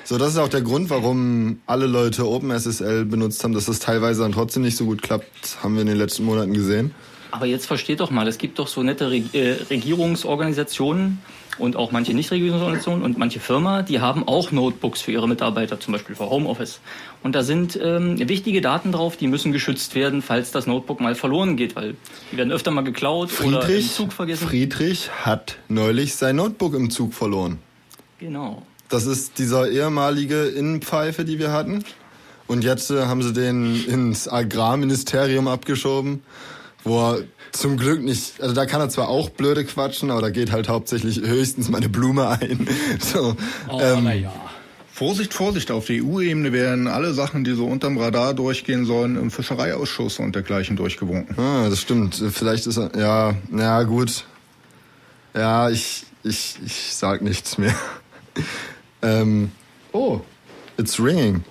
So, das ist auch der Grund, warum alle Leute OpenSSL benutzt haben, dass das teilweise dann trotzdem nicht so gut klappt, haben wir in den letzten Monaten gesehen.
Aber jetzt versteht doch mal, es gibt doch so nette Re äh, Regierungsorganisationen und auch manche Nichtregierungsorganisationen und manche Firma, die haben auch Notebooks für ihre Mitarbeiter, zum Beispiel für Homeoffice. Und da sind ähm, wichtige Daten drauf, die müssen geschützt werden, falls das Notebook mal verloren geht, weil die werden öfter mal geklaut oder im
Friedrich,
Zug vergessen.
Friedrich hat neulich sein Notebook im Zug verloren.
genau.
Das ist dieser ehemalige Innenpfeife, die wir hatten. Und jetzt äh, haben sie den ins Agrarministerium abgeschoben, wo er zum Glück nicht, also da kann er zwar auch blöde quatschen, aber da geht halt hauptsächlich höchstens meine Blume ein. So,
oh,
ähm,
naja.
Vorsicht, Vorsicht, auf der EU-Ebene werden alle Sachen, die so unterm Radar durchgehen sollen, im Fischereiausschuss und dergleichen durchgewunken.
ah, das stimmt. Vielleicht ist er, ja, na gut. Ja, ich, ich, ich sag nichts mehr. ähm, oh, it's ringing.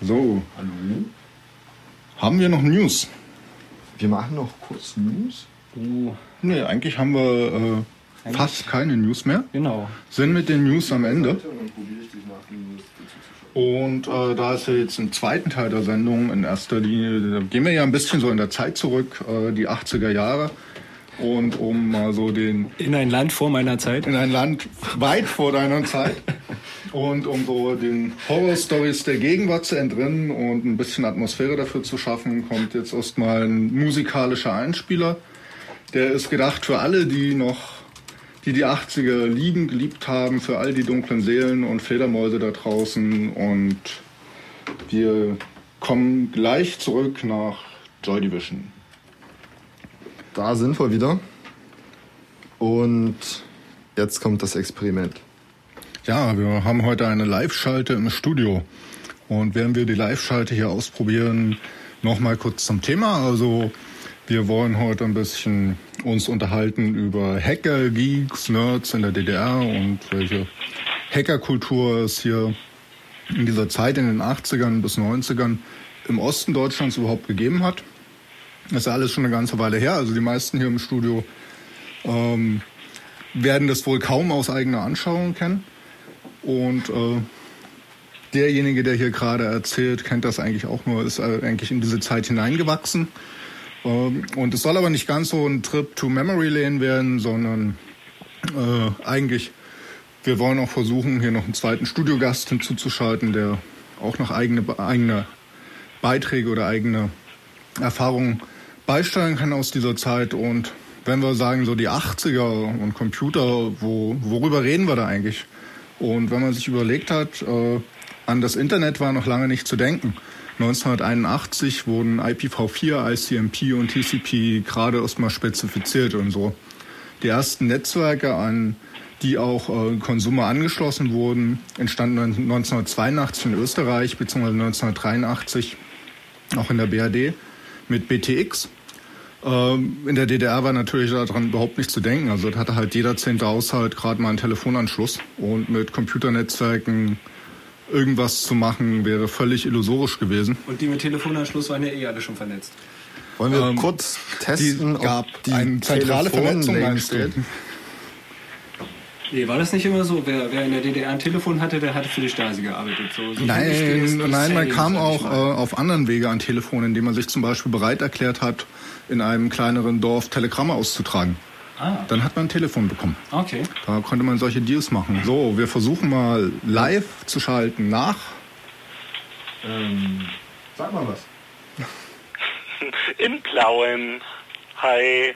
So. Hallo. Haben wir noch News?
Wir machen noch kurz News.
Oh,
Nee, eigentlich haben wir äh, fast keine News mehr.
genau.
Sind mit den News am Ende. Und äh, da ist ja jetzt im zweiten Teil der Sendung in erster Linie, da gehen wir ja ein bisschen so in der Zeit zurück, äh, die 80er Jahre. Und um mal so den
In ein Land vor meiner Zeit.
in ein Land weit vor deiner Zeit. Und um so den Horror-Stories der Gegenwart zu entrinnen und ein bisschen Atmosphäre dafür zu schaffen, kommt jetzt erstmal ein musikalischer Einspieler. Der ist gedacht für alle, die noch, die die 80er lieben, geliebt haben, für all die dunklen Seelen und Fledermäuse da draußen und Wir kommen gleich zurück nach Joy Division.
Da sind wir wieder. Und jetzt kommt das Experiment.
Ja, wir haben heute eine Live-Schalte im Studio. Und während wir die Live-Schalte hier ausprobieren, nochmal kurz zum Thema. Also wir wollen heute ein bisschen uns unterhalten über Hacker, Geeks, Nerds in der DDR und welche Hackerkultur es hier in dieser Zeit in den 80ern bis 90ern im Osten Deutschlands überhaupt gegeben hat. Das ist ja alles schon eine ganze Weile her. Also die meisten hier im Studio ähm, werden das wohl kaum aus eigener Anschauung kennen. Und äh, derjenige, der hier gerade erzählt, kennt das eigentlich auch nur, ist eigentlich in diese Zeit hineingewachsen. Ähm, und es soll aber nicht ganz so ein Trip to Memory Lane werden, sondern äh, eigentlich, wir wollen auch versuchen, hier noch einen zweiten Studiogast hinzuzuschalten, der auch noch eigene, eigene Beiträge oder eigene Erfahrungen beisteuern kann aus dieser Zeit. Und wenn wir sagen, so die 80er und Computer, wo, worüber reden wir da eigentlich? Und wenn man sich überlegt hat, äh, an das Internet war noch lange nicht zu denken. 1981 wurden IPv4, ICMP und TCP gerade erstmal spezifiziert und so. Die ersten Netzwerke, an die auch äh, Konsumer angeschlossen wurden, entstanden 1982 in Österreich bzw. 1983 auch in der BRD mit BTX. Ähm, in der DDR war natürlich daran überhaupt nicht zu denken. Also da hatte halt jeder zehnte Haushalt gerade mal einen Telefonanschluss und mit Computernetzwerken irgendwas zu machen wäre völlig illusorisch gewesen.
Und die mit Telefonanschluss waren ja eh alle schon vernetzt.
Wollen wir ähm, kurz testen,
die gab ob die eine zentrale Vernetzung einsteht?
Nee, war das nicht immer so? Wer, wer in der DDR ein Telefon hatte, der hatte für die Stasi gearbeitet. So, so
nein, nein, man kam auch äh, auf anderen Wege an Telefon, indem man sich zum Beispiel bereit erklärt hat, in einem kleineren Dorf Telegramme auszutragen. Ah. Dann hat man ein Telefon bekommen.
Okay.
Da konnte man solche Deals machen. So, wir versuchen mal live zu schalten nach.
Ähm, sag mal was.
In Plauen. Hi.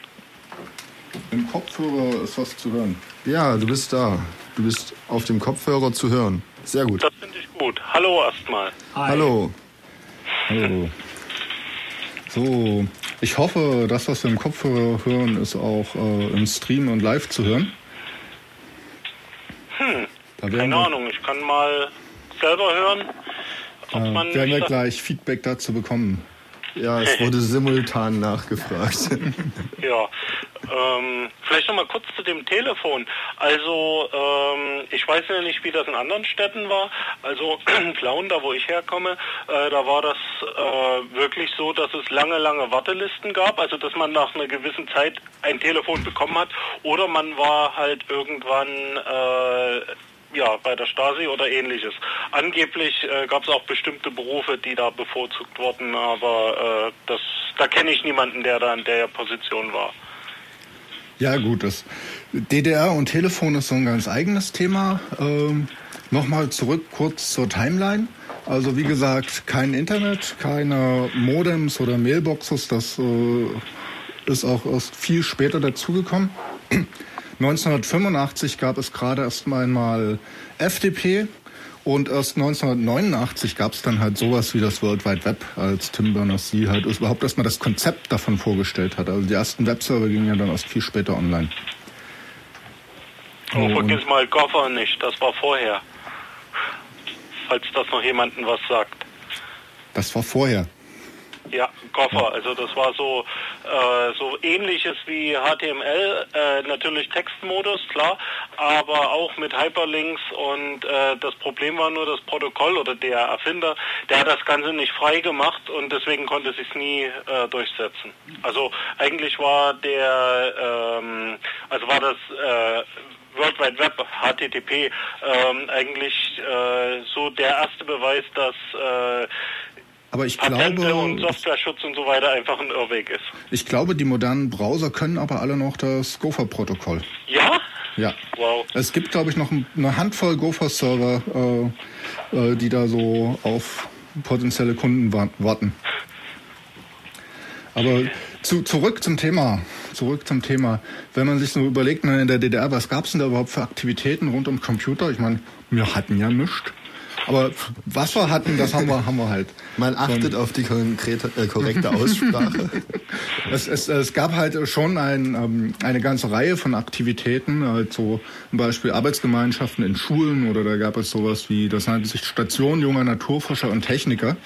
Im Kopfhörer ist was zu hören.
Ja, du bist da. Du bist auf dem Kopfhörer zu hören. Sehr gut.
Das finde ich gut. Hallo erstmal.
Hallo.
Hallo. So, ich hoffe, das, was wir im Kopfhörer hören, ist auch äh, im Stream und live zu hören.
Hm, keine Ahnung. Ich kann mal selber hören,
ob äh, man... Werden wir gleich Feedback dazu bekommen.
Ja, es wurde simultan nachgefragt.
ja, ähm, vielleicht noch mal kurz zu dem Telefon. Also ähm, ich weiß ja nicht, wie das in anderen Städten war. Also Plauen, da wo ich herkomme, äh, da war das äh, wirklich so, dass es lange, lange Wartelisten gab. Also dass man nach einer gewissen Zeit ein Telefon bekommen hat oder man war halt irgendwann äh, ja, bei der Stasi oder ähnliches. Angeblich äh, gab es auch bestimmte Berufe, die da bevorzugt wurden, aber äh, das, da kenne ich niemanden, der da in der Position war.
Ja gut, das DDR und Telefon ist so ein ganz eigenes Thema. Ähm, Nochmal zurück kurz zur Timeline. Also wie gesagt, kein Internet, keine Modems oder Mailboxes, das äh, ist auch erst viel später dazugekommen. 1985 gab es gerade erst einmal FDP und erst 1989 gab es dann halt sowas wie das World Wide Web, als Tim Berners-Lee halt überhaupt erstmal das Konzept davon vorgestellt hat. Also die ersten Webserver gingen ja dann erst viel später online.
Oh, vergiss mal Gopher nicht, das war vorher. Falls das noch jemanden was sagt.
Das war vorher.
Ja, Koffer. Also das war so äh, so ähnliches wie HTML, äh, natürlich Textmodus, klar, aber auch mit Hyperlinks und äh, das Problem war nur das Protokoll oder der Erfinder, der hat das Ganze nicht frei gemacht und deswegen konnte es sich nie äh, durchsetzen. Also eigentlich war der, ähm, also war das äh, World Wide Web, HTTP, ähm, eigentlich äh, so der erste Beweis, dass äh,
aber ich
Patente
glaube,
und Softwareschutz und so weiter einfach ein Irrweg ist.
Ich glaube, die modernen Browser können aber alle noch das Gopher-Protokoll.
Ja?
Ja.
Wow.
Es gibt, glaube ich, noch eine Handvoll Gopher-Server, äh, äh, die da so auf potenzielle Kunden warten. Aber zu, zurück zum Thema. Zurück zum Thema. Wenn man sich so überlegt, ne, in der DDR, was gab es denn da überhaupt für Aktivitäten rund um Computer? Ich meine, wir hatten ja nichts. Aber was wir hatten, das haben wir, haben wir halt.
Man achtet auf die konkrete, äh, korrekte Aussprache.
es, es, es gab halt schon ein, ähm, eine ganze Reihe von Aktivitäten, halt so zum Beispiel Arbeitsgemeinschaften in Schulen oder da gab es sowas wie, das nannte sich Station junger Naturforscher und Techniker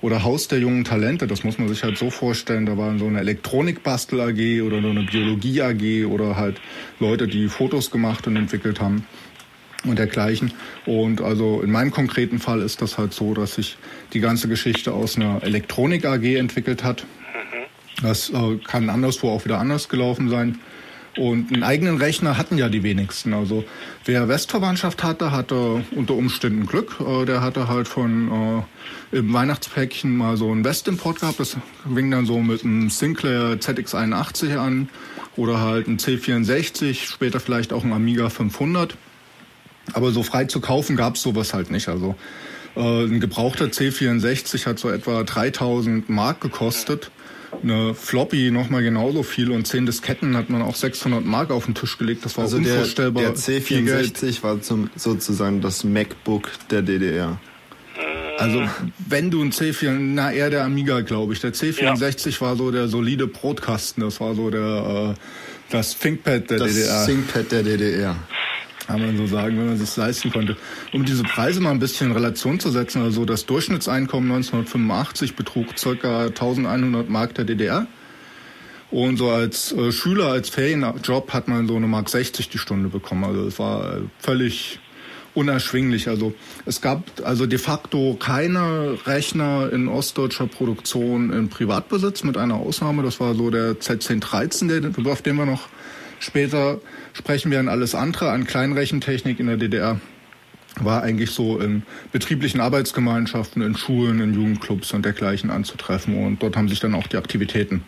oder Haus der jungen Talente. Das muss man sich halt so vorstellen. Da waren so eine Elektronikbastel AG oder eine Biologie AG oder halt Leute, die Fotos gemacht und entwickelt haben und dergleichen. Und also in meinem konkreten Fall ist das halt so, dass sich die ganze Geschichte aus einer Elektronik AG entwickelt hat. Das äh, kann anderswo auch wieder anders gelaufen sein. Und einen eigenen Rechner hatten ja die wenigsten. Also wer Westverwandtschaft hatte, hatte unter Umständen Glück. Äh, der hatte halt von äh, im Weihnachtspäckchen mal so einen Westimport gehabt. Das fing dann so mit einem Sinclair ZX81 an oder halt ein C64, später vielleicht auch ein Amiga 500. Aber so frei zu kaufen gab es sowas halt nicht. Also äh, ein gebrauchter C64 hat so etwa 3000 Mark gekostet. Eine Floppy nochmal genauso viel und zehn Disketten hat man auch 600 Mark auf den Tisch gelegt. Das war
also
unvorstellbar.
Der, der C64 war zum, sozusagen das MacBook der DDR.
Also wenn du ein C4, na eher der Amiga, glaube ich. Der C64 ja. war so der solide Brotkasten. Das war so der äh, das ThinkPad der
das
DDR.
Das ThinkPad der DDR
kann man so sagen, wenn man sich leisten konnte. Um diese Preise mal ein bisschen in Relation zu setzen, also das Durchschnittseinkommen 1985 betrug ca. 1100 Mark der DDR. Und so als äh, Schüler, als Ferienjob hat man so eine Mark 60 die Stunde bekommen. Also es war äh, völlig unerschwinglich. Also es gab also de facto keine Rechner in ostdeutscher Produktion in Privatbesitz mit einer Ausnahme. Das war so der Z1013, auf den wir noch später sprechen wir an alles andere, an Kleinrechentechnik in der DDR war eigentlich so in betrieblichen Arbeitsgemeinschaften, in Schulen, in Jugendclubs und dergleichen anzutreffen. Und dort haben sich dann auch die Aktivitäten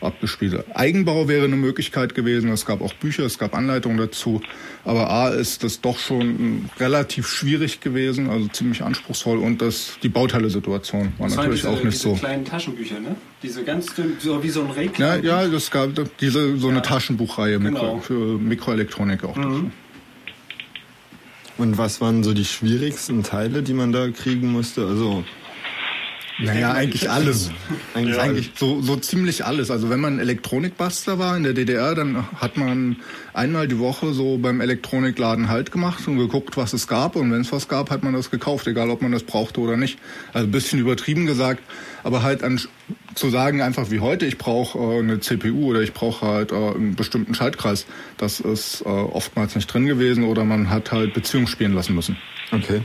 abgespielt. Eigenbau wäre eine Möglichkeit gewesen. Es gab auch Bücher, es gab Anleitungen dazu. Aber A ist das doch schon relativ schwierig gewesen, also ziemlich anspruchsvoll. Und das, die Bauteile-Situation war das natürlich
diese,
auch nicht
diese
so.
kleinen Taschenbücher, ne? Diese ganz so wie so ein Regler.
Ja, ja, das gab diese so eine ja. Taschenbuchreihe genau. Mikro, für Mikroelektronik auch. Mhm.
Und was waren so die schwierigsten Teile, die man da kriegen musste? Also
naja, eigentlich alles. eigentlich, ja. eigentlich so, so ziemlich alles. Also wenn man Elektronikbastler war in der DDR, dann hat man einmal die Woche so beim Elektronikladen Halt gemacht und geguckt, was es gab. Und wenn es was gab, hat man das gekauft, egal ob man das brauchte oder nicht. Also ein bisschen übertrieben gesagt, aber halt an, zu sagen einfach wie heute, ich brauche äh, eine CPU oder ich brauche halt äh, einen bestimmten Schaltkreis, das ist äh, oftmals nicht drin gewesen oder man hat halt Beziehungen spielen lassen müssen.
Okay.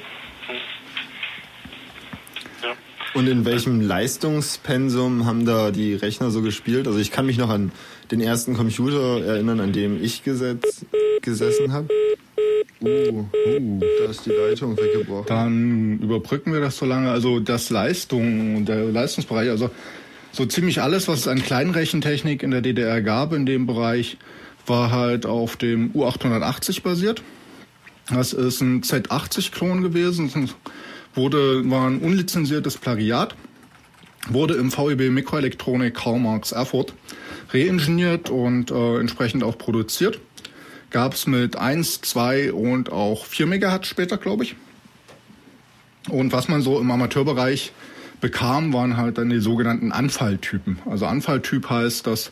Und in welchem Leistungspensum haben da die Rechner so gespielt? Also ich kann mich noch an den ersten Computer erinnern, an dem ich gesetz, gesessen habe. Uh, uh, da ist die Leitung weggebrochen.
Dann überbrücken wir das so lange. Also das Leistung, der Leistungsbereich, also so ziemlich alles, was es an Kleinrechentechnik in der DDR gab in dem Bereich, war halt auf dem U880 basiert. Das ist ein Z80-Klon gewesen wurde, war ein unlizenziertes Plagiat, wurde im VEB Mikroelektronik Karl Marx Erfurt reingeniert und äh, entsprechend auch produziert. Gab es mit 1, 2 und auch 4 Megahertz später, glaube ich. Und was man so im Amateurbereich bekam, waren halt dann die sogenannten Anfalltypen. Also Anfalltyp heißt, dass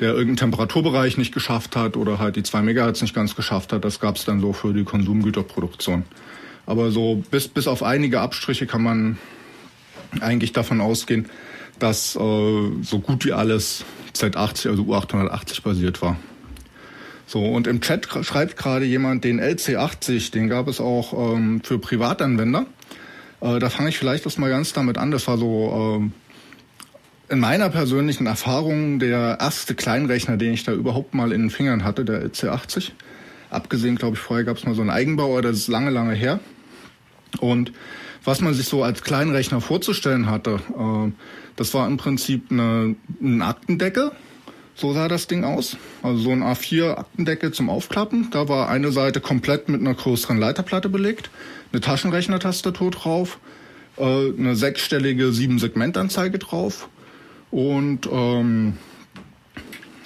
der irgendeinen Temperaturbereich nicht geschafft hat oder halt die 2 Megahertz nicht ganz geschafft hat. Das gab es dann so für die Konsumgüterproduktion. Aber so bis, bis auf einige Abstriche kann man eigentlich davon ausgehen, dass äh, so gut wie alles Z80, also U880 basiert war. So, und im Chat schreibt gerade jemand, den LC80, den gab es auch ähm, für Privatanwender. Äh, da fange ich vielleicht erst mal ganz damit an. Das war so äh, in meiner persönlichen Erfahrung der erste Kleinrechner, den ich da überhaupt mal in den Fingern hatte, der LC80. Abgesehen, glaube ich, vorher gab es mal so einen Eigenbauer, das ist lange, lange her. Und was man sich so als Kleinrechner vorzustellen hatte, äh, das war im Prinzip eine, ein Aktendeckel. So sah das Ding aus. Also so ein A4-Aktendeckel zum Aufklappen. Da war eine Seite komplett mit einer größeren Leiterplatte belegt, eine Taschenrechnertastatur drauf, äh, eine sechsstellige Sieben-Segment-Anzeige drauf und ähm,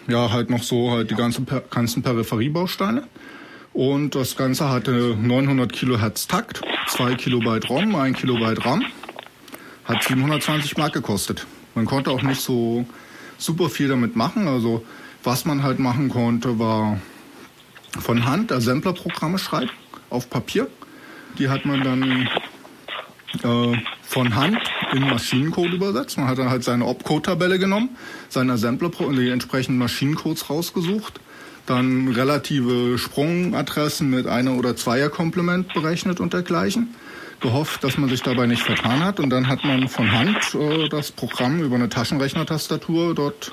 ja, halt noch so halt die ganzen, ganzen Peripheriebausteine. Und das Ganze hatte 900 Kilohertz Takt 2 Kilobyte ROM, 1 Kilobyte RAM. Hat 720 Mark gekostet. Man konnte auch nicht so super viel damit machen. Also was man halt machen konnte, war von Hand Assembler-Programme schreiben auf Papier. Die hat man dann äh, von Hand in Maschinencode übersetzt. Man hat dann halt seine Opcode-Tabelle genommen, seine Assembler, die entsprechenden Maschinencodes rausgesucht, dann relative Sprungadressen mit einer oder zweier Komplement berechnet und dergleichen. Gehofft, dass man sich dabei nicht vertan hat und dann hat man von Hand äh, das Programm über eine Taschenrechnertastatur dort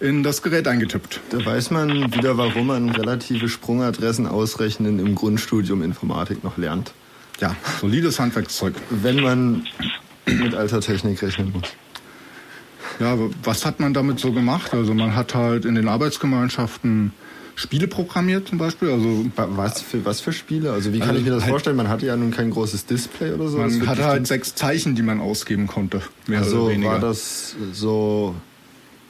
in das Gerät eingetippt.
Da weiß man wieder, warum man relative Sprungadressen ausrechnen im Grundstudium Informatik noch lernt.
Ja, solides Handwerkszeug.
Wenn man mit alter Technik rechnen muss.
Ja, was hat man damit so gemacht? Also man hat halt in den Arbeitsgemeinschaften Spiele programmiert zum Beispiel. Also
was für was für Spiele? Also wie kann also ich mir das halt vorstellen? Man hatte ja nun kein großes Display oder so.
Man hatte halt sechs Zeichen, die man ausgeben konnte.
Mehr also oder weniger. war das so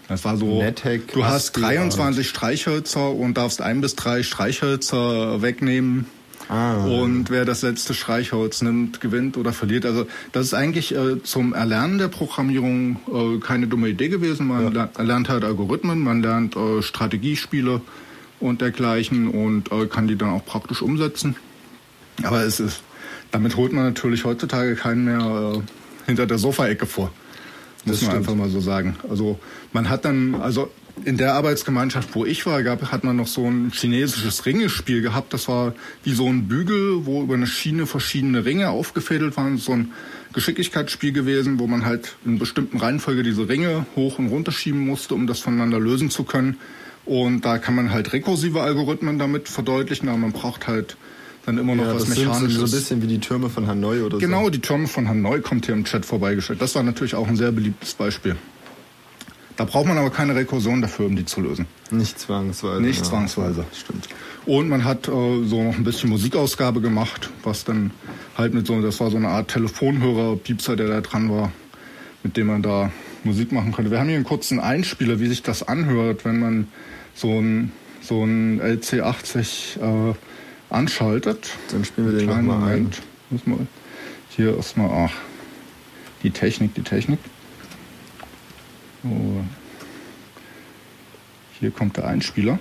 das war so, Nethack, du hast 23 Streichhölzer und darfst ein bis drei Streichhölzer wegnehmen. Ah. Und wer das letzte Streichholz nimmt, gewinnt oder verliert. Also das ist eigentlich äh, zum Erlernen der Programmierung äh, keine dumme Idee gewesen. Man ja. lernt halt Algorithmen, man lernt äh, Strategiespiele und dergleichen und äh, kann die dann auch praktisch umsetzen. Aber es ist, damit holt man natürlich heutzutage keinen mehr äh, hinter der Sofaecke vor. Muss das man stimmt. einfach mal so sagen. Also man hat dann, also in der Arbeitsgemeinschaft, wo ich war, gab, hat man noch so ein chinesisches Ringespiel gehabt. Das war wie so ein Bügel, wo über eine Schiene verschiedene Ringe aufgefädelt waren. So ein Geschicklichkeitsspiel gewesen, wo man halt in bestimmten Reihenfolge diese Ringe hoch und runter schieben musste, um das voneinander lösen zu können. Und da kann man halt rekursive Algorithmen damit verdeutlichen, aber man braucht halt dann immer noch ja, was
das
Mechanisches.
Sind so ein bisschen wie die Türme von Hanoi oder
genau, so. Genau, die Türme von Hanoi kommt hier im Chat vorbeigestellt. Das war natürlich auch ein sehr beliebtes Beispiel. Da braucht man aber keine Rekursion dafür, um die zu lösen.
Nicht zwangsweise.
Nicht ja. zwangsweise.
Stimmt.
Und man hat äh, so noch ein bisschen Musikausgabe gemacht, was dann halt mit so, das war so eine Art Telefonhörer, Piepser, der da dran war, mit dem man da Musik machen konnte. Wir haben hier einen kurzen Einspieler, wie sich das anhört, wenn man so ein, so ein LC80 äh, anschaltet.
Dann spielen wir den nochmal ein.
Muss mal hier erstmal, ach, die Technik, die Technik. So. Hier kommt der Einspieler.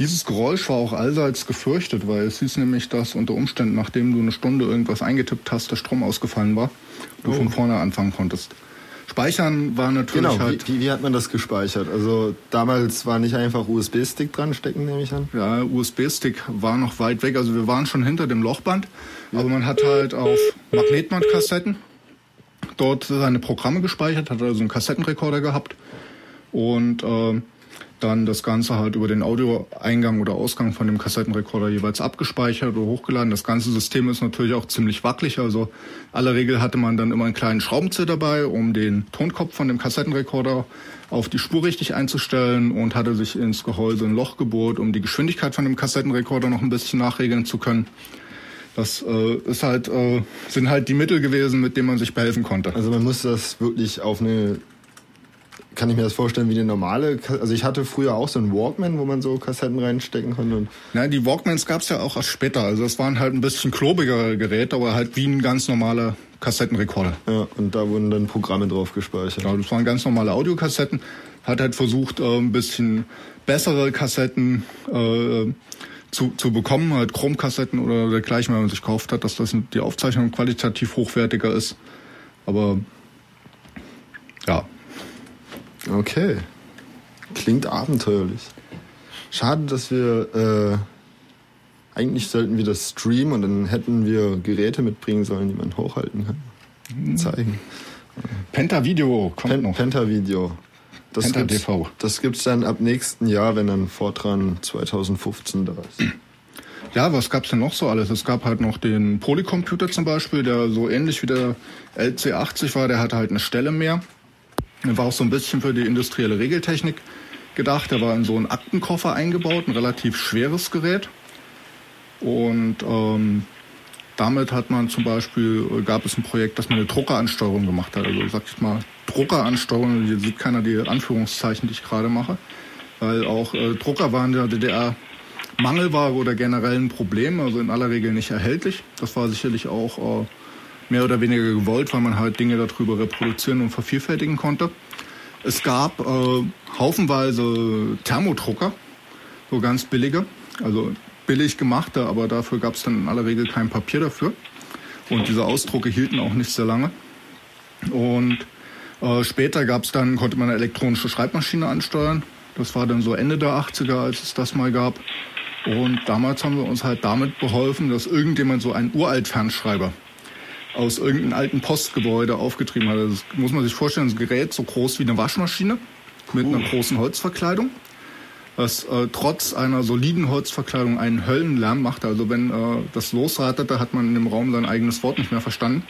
Dieses Geräusch war auch allseits gefürchtet, weil es hieß nämlich, dass unter Umständen, nachdem du eine Stunde irgendwas eingetippt hast, der Strom ausgefallen war, du oh. von vorne anfangen konntest. Speichern war natürlich
genau,
halt.
Wie, wie, hat man das gespeichert? Also damals war nicht einfach USB-Stick dran stecken, nehme ich an.
Ja, USB-Stick war noch weit weg. Also wir waren schon hinter dem Lochband, ja. aber man hat halt auf Magnetbandkassetten dort seine Programme gespeichert, hat also einen Kassettenrekorder gehabt und äh, dann das Ganze halt über den Audioeingang oder Ausgang von dem Kassettenrekorder jeweils abgespeichert oder hochgeladen. Das ganze System ist natürlich auch ziemlich wackelig. Also aller Regel hatte man dann immer einen kleinen Schraubenzieher dabei, um den Tonkopf von dem Kassettenrekorder auf die Spur richtig einzustellen und hatte sich ins Gehäuse ein Loch gebohrt, um die Geschwindigkeit von dem Kassettenrekorder noch ein bisschen nachregeln zu können. Das äh, ist halt, äh, sind halt die Mittel gewesen, mit denen man sich behelfen konnte.
Also man muss das wirklich auf eine kann ich mir das vorstellen wie eine normale. Also ich hatte früher auch so einen Walkman, wo man so Kassetten reinstecken konnte. Und
Nein, die Walkmans gab es ja auch erst später. Also es waren halt ein bisschen klobigere Geräte, aber halt wie ein ganz normaler Kassettenrekorder.
Ja, und da wurden dann Programme drauf gespeichert.
Ja, das waren ganz normale Audiokassetten. Hat halt versucht, äh, ein bisschen bessere Kassetten äh, zu, zu bekommen, halt Chromkassetten oder dergleichen, wenn man sich gekauft hat, dass das die Aufzeichnung qualitativ hochwertiger ist. Aber ja,
Okay. Klingt abenteuerlich. Schade, dass wir. Äh, eigentlich sollten wir das streamen und dann hätten wir Geräte mitbringen sollen, die man hochhalten kann. Mhm. Zeigen.
Penta-Video kommt Pen noch.
Penta-Video.
Das Penta gibt's, TV.
Das gibt's dann ab nächsten Jahr, wenn dann Fortran 2015 da ist.
Ja, was gab's denn noch so alles? Es gab halt noch den Polycomputer zum Beispiel, der so ähnlich wie der LC80 war, der hatte halt eine Stelle mehr. Er war auch so ein bisschen für die industrielle Regeltechnik gedacht. Er war in so einen Aktenkoffer eingebaut, ein relativ schweres Gerät. Und ähm, damit hat man zum Beispiel, äh, gab es ein Projekt, dass man eine Druckeransteuerung gemacht hat. Also sag ich mal, Druckeransteuerung, hier sieht keiner die Anführungszeichen, die ich gerade mache. Weil auch äh, Drucker waren der DDR Mangelware oder generell ein Problem, also in aller Regel nicht erhältlich. Das war sicherlich auch äh, mehr oder weniger gewollt, weil man halt Dinge darüber reproduzieren und vervielfältigen konnte. Es gab äh, haufenweise Thermodrucker, so ganz billige, also billig gemachte, aber dafür gab es dann in aller Regel kein Papier dafür. Und diese Ausdrucke hielten auch nicht sehr lange. Und äh, später gab es dann, konnte man eine elektronische Schreibmaschine ansteuern. Das war dann so Ende der 80er, als es das mal gab. Und damals haben wir uns halt damit beholfen, dass irgendjemand so einen uralt Fernschreiber aus irgendeinem alten Postgebäude aufgetrieben hat. Das muss man sich vorstellen, ein Gerät so groß wie eine Waschmaschine mit einer großen Holzverkleidung, das äh, trotz einer soliden Holzverkleidung einen Höllenlärm machte. Also wenn äh, das losratete, hat man in dem Raum sein eigenes Wort nicht mehr verstanden.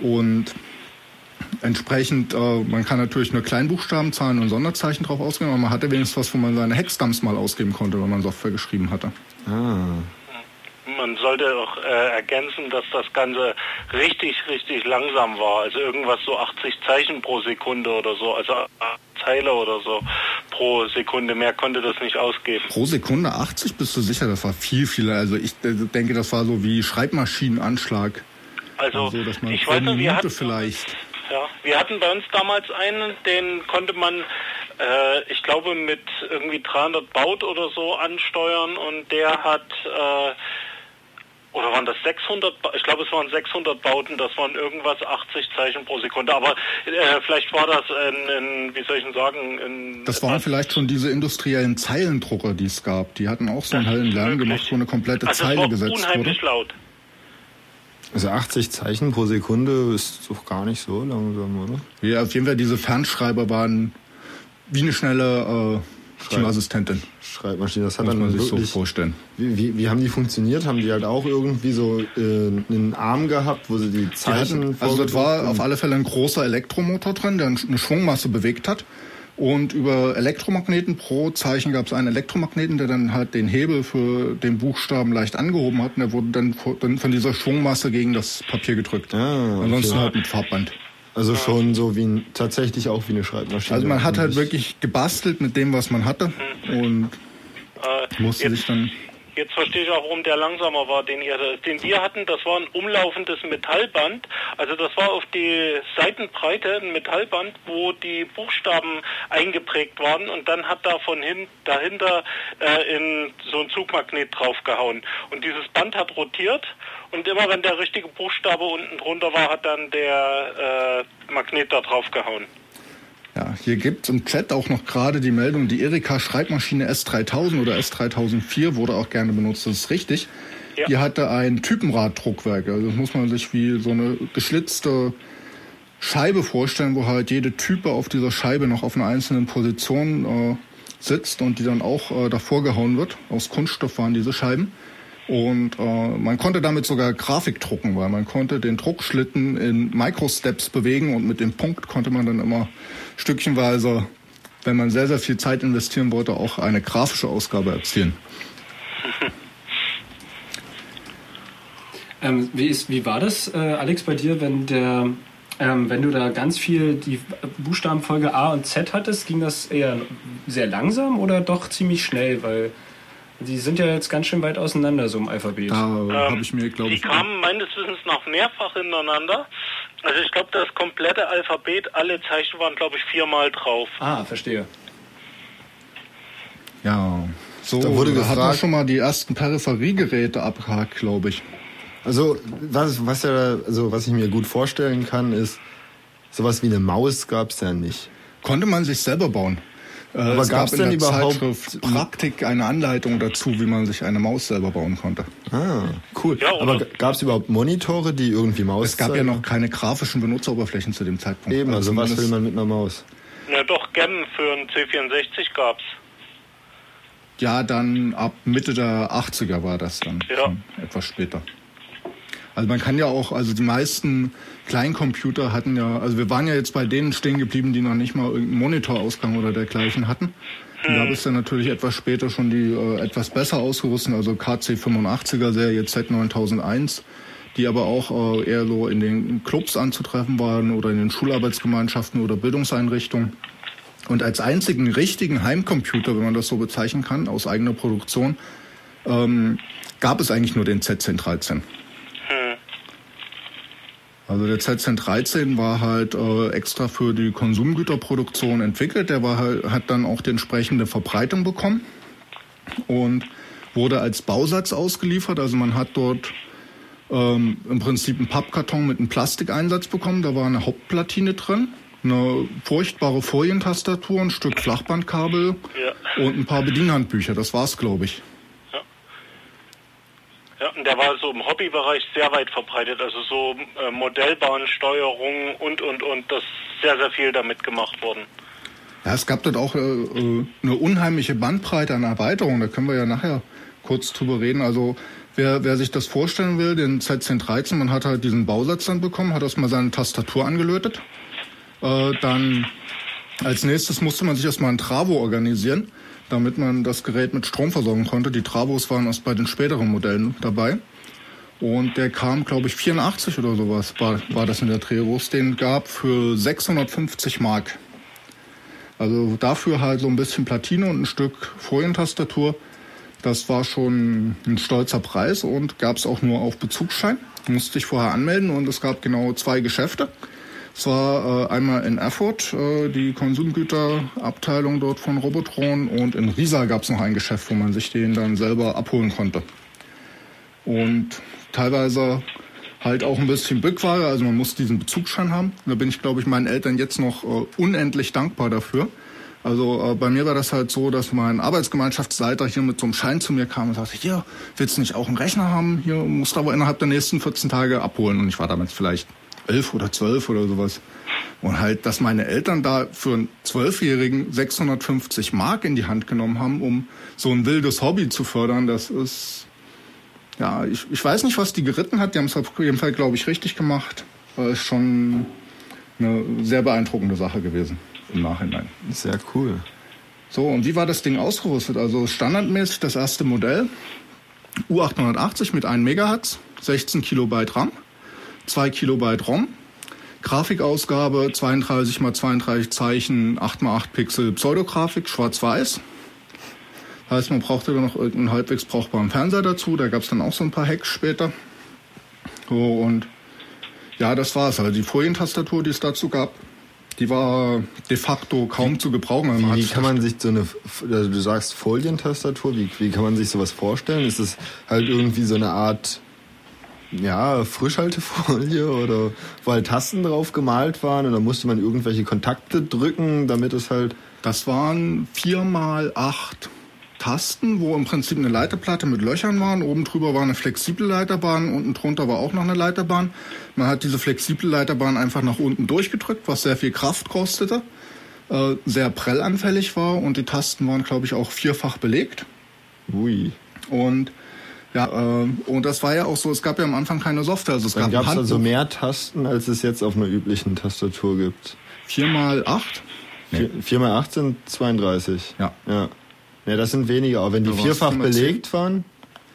Und entsprechend, äh, man kann natürlich nur Kleinbuchstaben, Zahlen und Sonderzeichen drauf ausgeben, aber man hatte wenigstens was, wo man seine Hexdumps mal ausgeben konnte, wenn man Software geschrieben hatte.
Ah.
Man sollte auch äh, ergänzen, dass das Ganze richtig, richtig langsam war. Also irgendwas so 80 Zeichen pro Sekunde oder so, also Zeile oder so pro Sekunde. Mehr konnte das nicht ausgeben.
Pro Sekunde 80, bist du sicher? Das war viel, viel. Also ich äh, denke, das war so wie Schreibmaschinenanschlag.
Also,
Also, dass man
ich weiß wir
Minute
hatten,
vielleicht.
ja, wir hatten bei uns damals einen, den konnte man, äh, ich glaube, mit irgendwie 300 Baut oder so ansteuern und der hat, äh, oder waren das 600, Ba- ich glaube es waren 600 Bauten, das waren irgendwas 80 Zeichen pro Sekunde, aber äh, vielleicht war das ein, ein, wie soll ich denn sagen, ein,
Das waren vielleicht schon diese industriellen Zeilendrucker, die es gab. Die hatten auch so einen hellen Lärm
möglich.
gemacht, wo eine komplette
also
Zeile gesetzt wurde.
unheimlich laut.
Also 80 Zeichen pro Sekunde ist doch gar nicht so langsam, oder?
Ja, auf jeden Fall diese Fernschreiber waren wie eine schnelle äh, Teamassistentin.
Schreibmaschine, das hat
Muss man sich so
wirklich...
vorstellen.
wie, wie, wie haben die funktioniert? Haben die halt auch irgendwie so äh, einen Arm gehabt, wo sie die
Die
Zeichen
hatten, also das war auf alle Fälle ein großer Elektromotor drin, der eine Schwungmasse bewegt hat. Und über Elektromagneten pro Zeichen gab es einen Elektromagneten, der dann halt den Hebel für den Buchstaben leicht angehoben hat. Und der wurde dann von dieser Schwungmasse gegen das Papier gedrückt.
Ah, okay.
Ansonsten halt mit Farbband.
Also schon so wie ein, tatsächlich auch wie eine Schreibmaschine.
Also man hat halt wirklich gebastelt mit dem, was man hatte. Und
Äh,
musste
jetzt,
sich dann
Jetzt verstehe ich auch, warum der langsamer war, den ihr, den wir hatten. Das war ein umlaufendes Metallband. Also das war auf die Seitenbreite ein Metallband, wo die Buchstaben eingeprägt waren und dann hat da von hin, dahinter äh, in so ein Zugmagnet draufgehauen. Und dieses Band hat rotiert und immer wenn der richtige Buchstabe unten drunter war, hat dann der äh, Magnet da draufgehauen.
Ja, hier gibt im Chat auch noch gerade die Meldung, die Erika Schreibmaschine S3000 oder S3004 wurde auch gerne benutzt, das ist richtig.
Ja.
Die hatte ein Typenraddruckwerk, also das muss man sich wie so eine geschlitzte Scheibe vorstellen, wo halt jede Type auf dieser Scheibe noch auf einer einzelnen Position äh, sitzt und die dann auch äh, davor gehauen wird. Aus Kunststoff waren diese Scheiben. Und äh, man konnte damit sogar Grafik drucken, weil man konnte den Druckschlitten in Microsteps bewegen und mit dem Punkt konnte man dann immer stückchenweise, wenn man sehr, sehr viel Zeit investieren wollte, auch eine grafische Ausgabe erzielen.
Ähm, wie, ist, wie war das, äh, Alex, bei dir, wenn der, ähm, wenn du da ganz viel die Buchstabenfolge A und Z hattest, ging das eher sehr langsam oder doch ziemlich schnell? Weil die sind ja jetzt ganz schön weit auseinander, so im Alphabet.
Da
Ähm,
habe ich mir, glaube
die
ich,
kamen meines Wissens nach mehrfach hintereinander. Also ich glaube, das komplette Alphabet, alle Zeichen waren, glaube ich, viermal drauf.
Ah, verstehe.
ja, so
Da wurde
hat man
gefragt-
schon mal die ersten Peripheriegeräte abgehakt, glaube ich.
Also was, was ja, also was ich mir gut vorstellen kann, ist sowas wie eine Maus gab's ja nicht.
Konnte man sich selber bauen. Äh,
Aber
es gab in
denn überhaupt-
Zeitschrift Praktik eine Anleitung dazu, wie man sich eine Maus selber bauen konnte.
Ah, cool.
Ja?
Aber g- gab's überhaupt Monitore, die irgendwie Maus
Es gab ja noch keine grafischen Benutzeroberflächen zu dem Zeitpunkt.
Eben, also was will man mit einer Maus?
Na doch, Gem für einen C64 gab's.
Ja, dann ab Mitte der 80er war das dann.
Ja.
Etwas später. Also man kann ja auch, also die meisten Kleincomputer hatten ja, also wir waren ja jetzt bei denen stehen geblieben, die noch nicht mal irgendeinen Monitorausgang oder dergleichen hatten. Hm. Da es dann natürlich etwas später schon die äh, etwas besser ausgerüsteten, also KC 85er Serie Z9001, die aber auch äh, eher so in den Clubs anzutreffen waren oder in den Schularbeitsgemeinschaften oder Bildungseinrichtungen. Und als einzigen richtigen Heimcomputer, wenn man das so bezeichnen kann, aus eigener Produktion, ähm, gab es eigentlich nur den Z1013. Also der Z1013 war halt äh, extra für die Konsumgüterproduktion entwickelt. Der war halt, hat dann auch die entsprechende Verbreitung bekommen und wurde als Bausatz ausgeliefert. Also man hat dort ähm, im Prinzip einen Pappkarton mit einem Plastikeinsatz bekommen. Da war eine Hauptplatine drin, eine furchtbare Folientastatur, ein Stück Flachbandkabel ja. und ein paar Bedienhandbücher. Das war's, glaube ich.
Der war so im Hobbybereich sehr weit verbreitet, also so äh, Modellbahnsteuerung und, und, und, das sehr, sehr viel damit gemacht worden.
Ja, es gab dort auch äh, äh eine unheimliche Bandbreite an Erweiterungen, da können wir ja nachher kurz drüber reden. Also wer, wer sich das vorstellen will, den Z1013, man hat halt diesen Bausatz dann bekommen, hat erstmal seine Tastatur angelötet. Äh, dann als nächstes musste man sich erstmal ein Travo organisieren damit man das Gerät mit Strom versorgen konnte. Die Travos waren erst bei den späteren Modellen dabei. Und der kam, glaube ich, 84 oder sowas war, war das in der Treros. Den gab für 650 Mark. Also dafür halt so ein bisschen Platine und ein Stück Folientastatur. Das war schon ein stolzer Preis und gab es auch nur auf Bezugsschein. Musste ich vorher anmelden und es gab genau zwei Geschäfte. Es war äh, einmal in Erfurt, äh, die Konsumgüterabteilung dort von Robotron und in Riesa gab es noch ein Geschäft, wo man sich den dann selber abholen konnte. Und teilweise halt auch ein bisschen Bückware, also man muss diesen Bezugsschein haben. Da bin ich, glaube ich, meinen Eltern jetzt noch äh, unendlich dankbar dafür. Also äh, bei mir war das halt so, dass mein Arbeitsgemeinschaftsleiter hier mit so einem Schein zu mir kam und sagte, hier, willst du nicht auch einen Rechner haben? Hier musst du aber innerhalb der nächsten 14 Tage abholen. Und ich war damals vielleicht elf oder zwölf oder sowas. Und halt, dass meine Eltern da für einen Zwölfjährigen 650 Mark in die Hand genommen haben, um so ein wildes Hobby zu fördern, das ist, ja, ich, ich weiß nicht, was die geritten hat. Die haben es auf jeden Fall, glaube ich, richtig gemacht. Aber ist schon eine sehr beeindruckende Sache gewesen im Nachhinein.
Sehr cool.
So, und wie war das Ding ausgerüstet? Also standardmäßig das erste Modell, U880 mit 1 Megahertz, 16 Kilobyte RAM. 2 Kilobyte ROM. Grafikausgabe 32 x 32 Zeichen, 8 x 8 Pixel Pseudografik, schwarz-weiß. Heißt, man brauchte dann noch irgendeinen halbwegs brauchbaren Fernseher dazu. Da gab es dann auch so ein paar Hacks später. So, und ja, das war's. Also die Folientastatur, die es dazu gab, die war de facto kaum zu gebrauchen.
Wie, wie kann man sich so eine, also du sagst Folientastatur, wie, wie kann man sich sowas vorstellen? Ist es halt irgendwie so eine Art ja, Frischhaltefolie oder wo halt Tasten drauf gemalt waren und da musste man irgendwelche Kontakte drücken, damit es halt.
Das waren vier mal acht Tasten, wo im Prinzip eine Leiterplatte mit Löchern waren. Oben drüber war eine flexible Leiterbahn, unten drunter war auch noch eine Leiterbahn. Man hat diese flexible Leiterbahn einfach nach unten durchgedrückt, was sehr viel Kraft kostete, äh, sehr prellanfällig war und die Tasten waren, glaube ich, auch vierfach belegt.
Ui.
Und ja, äh, und das war ja auch so, es gab ja am Anfang keine Software. Also es
Dann
gab
es also mehr Tasten, als es jetzt auf einer üblichen Tastatur gibt.
Vier mal acht?
Nee. Vier, mal acht sind 32.
Ja.
Ja, ja das sind weniger. Aber wenn die vierfach belegt 10. waren,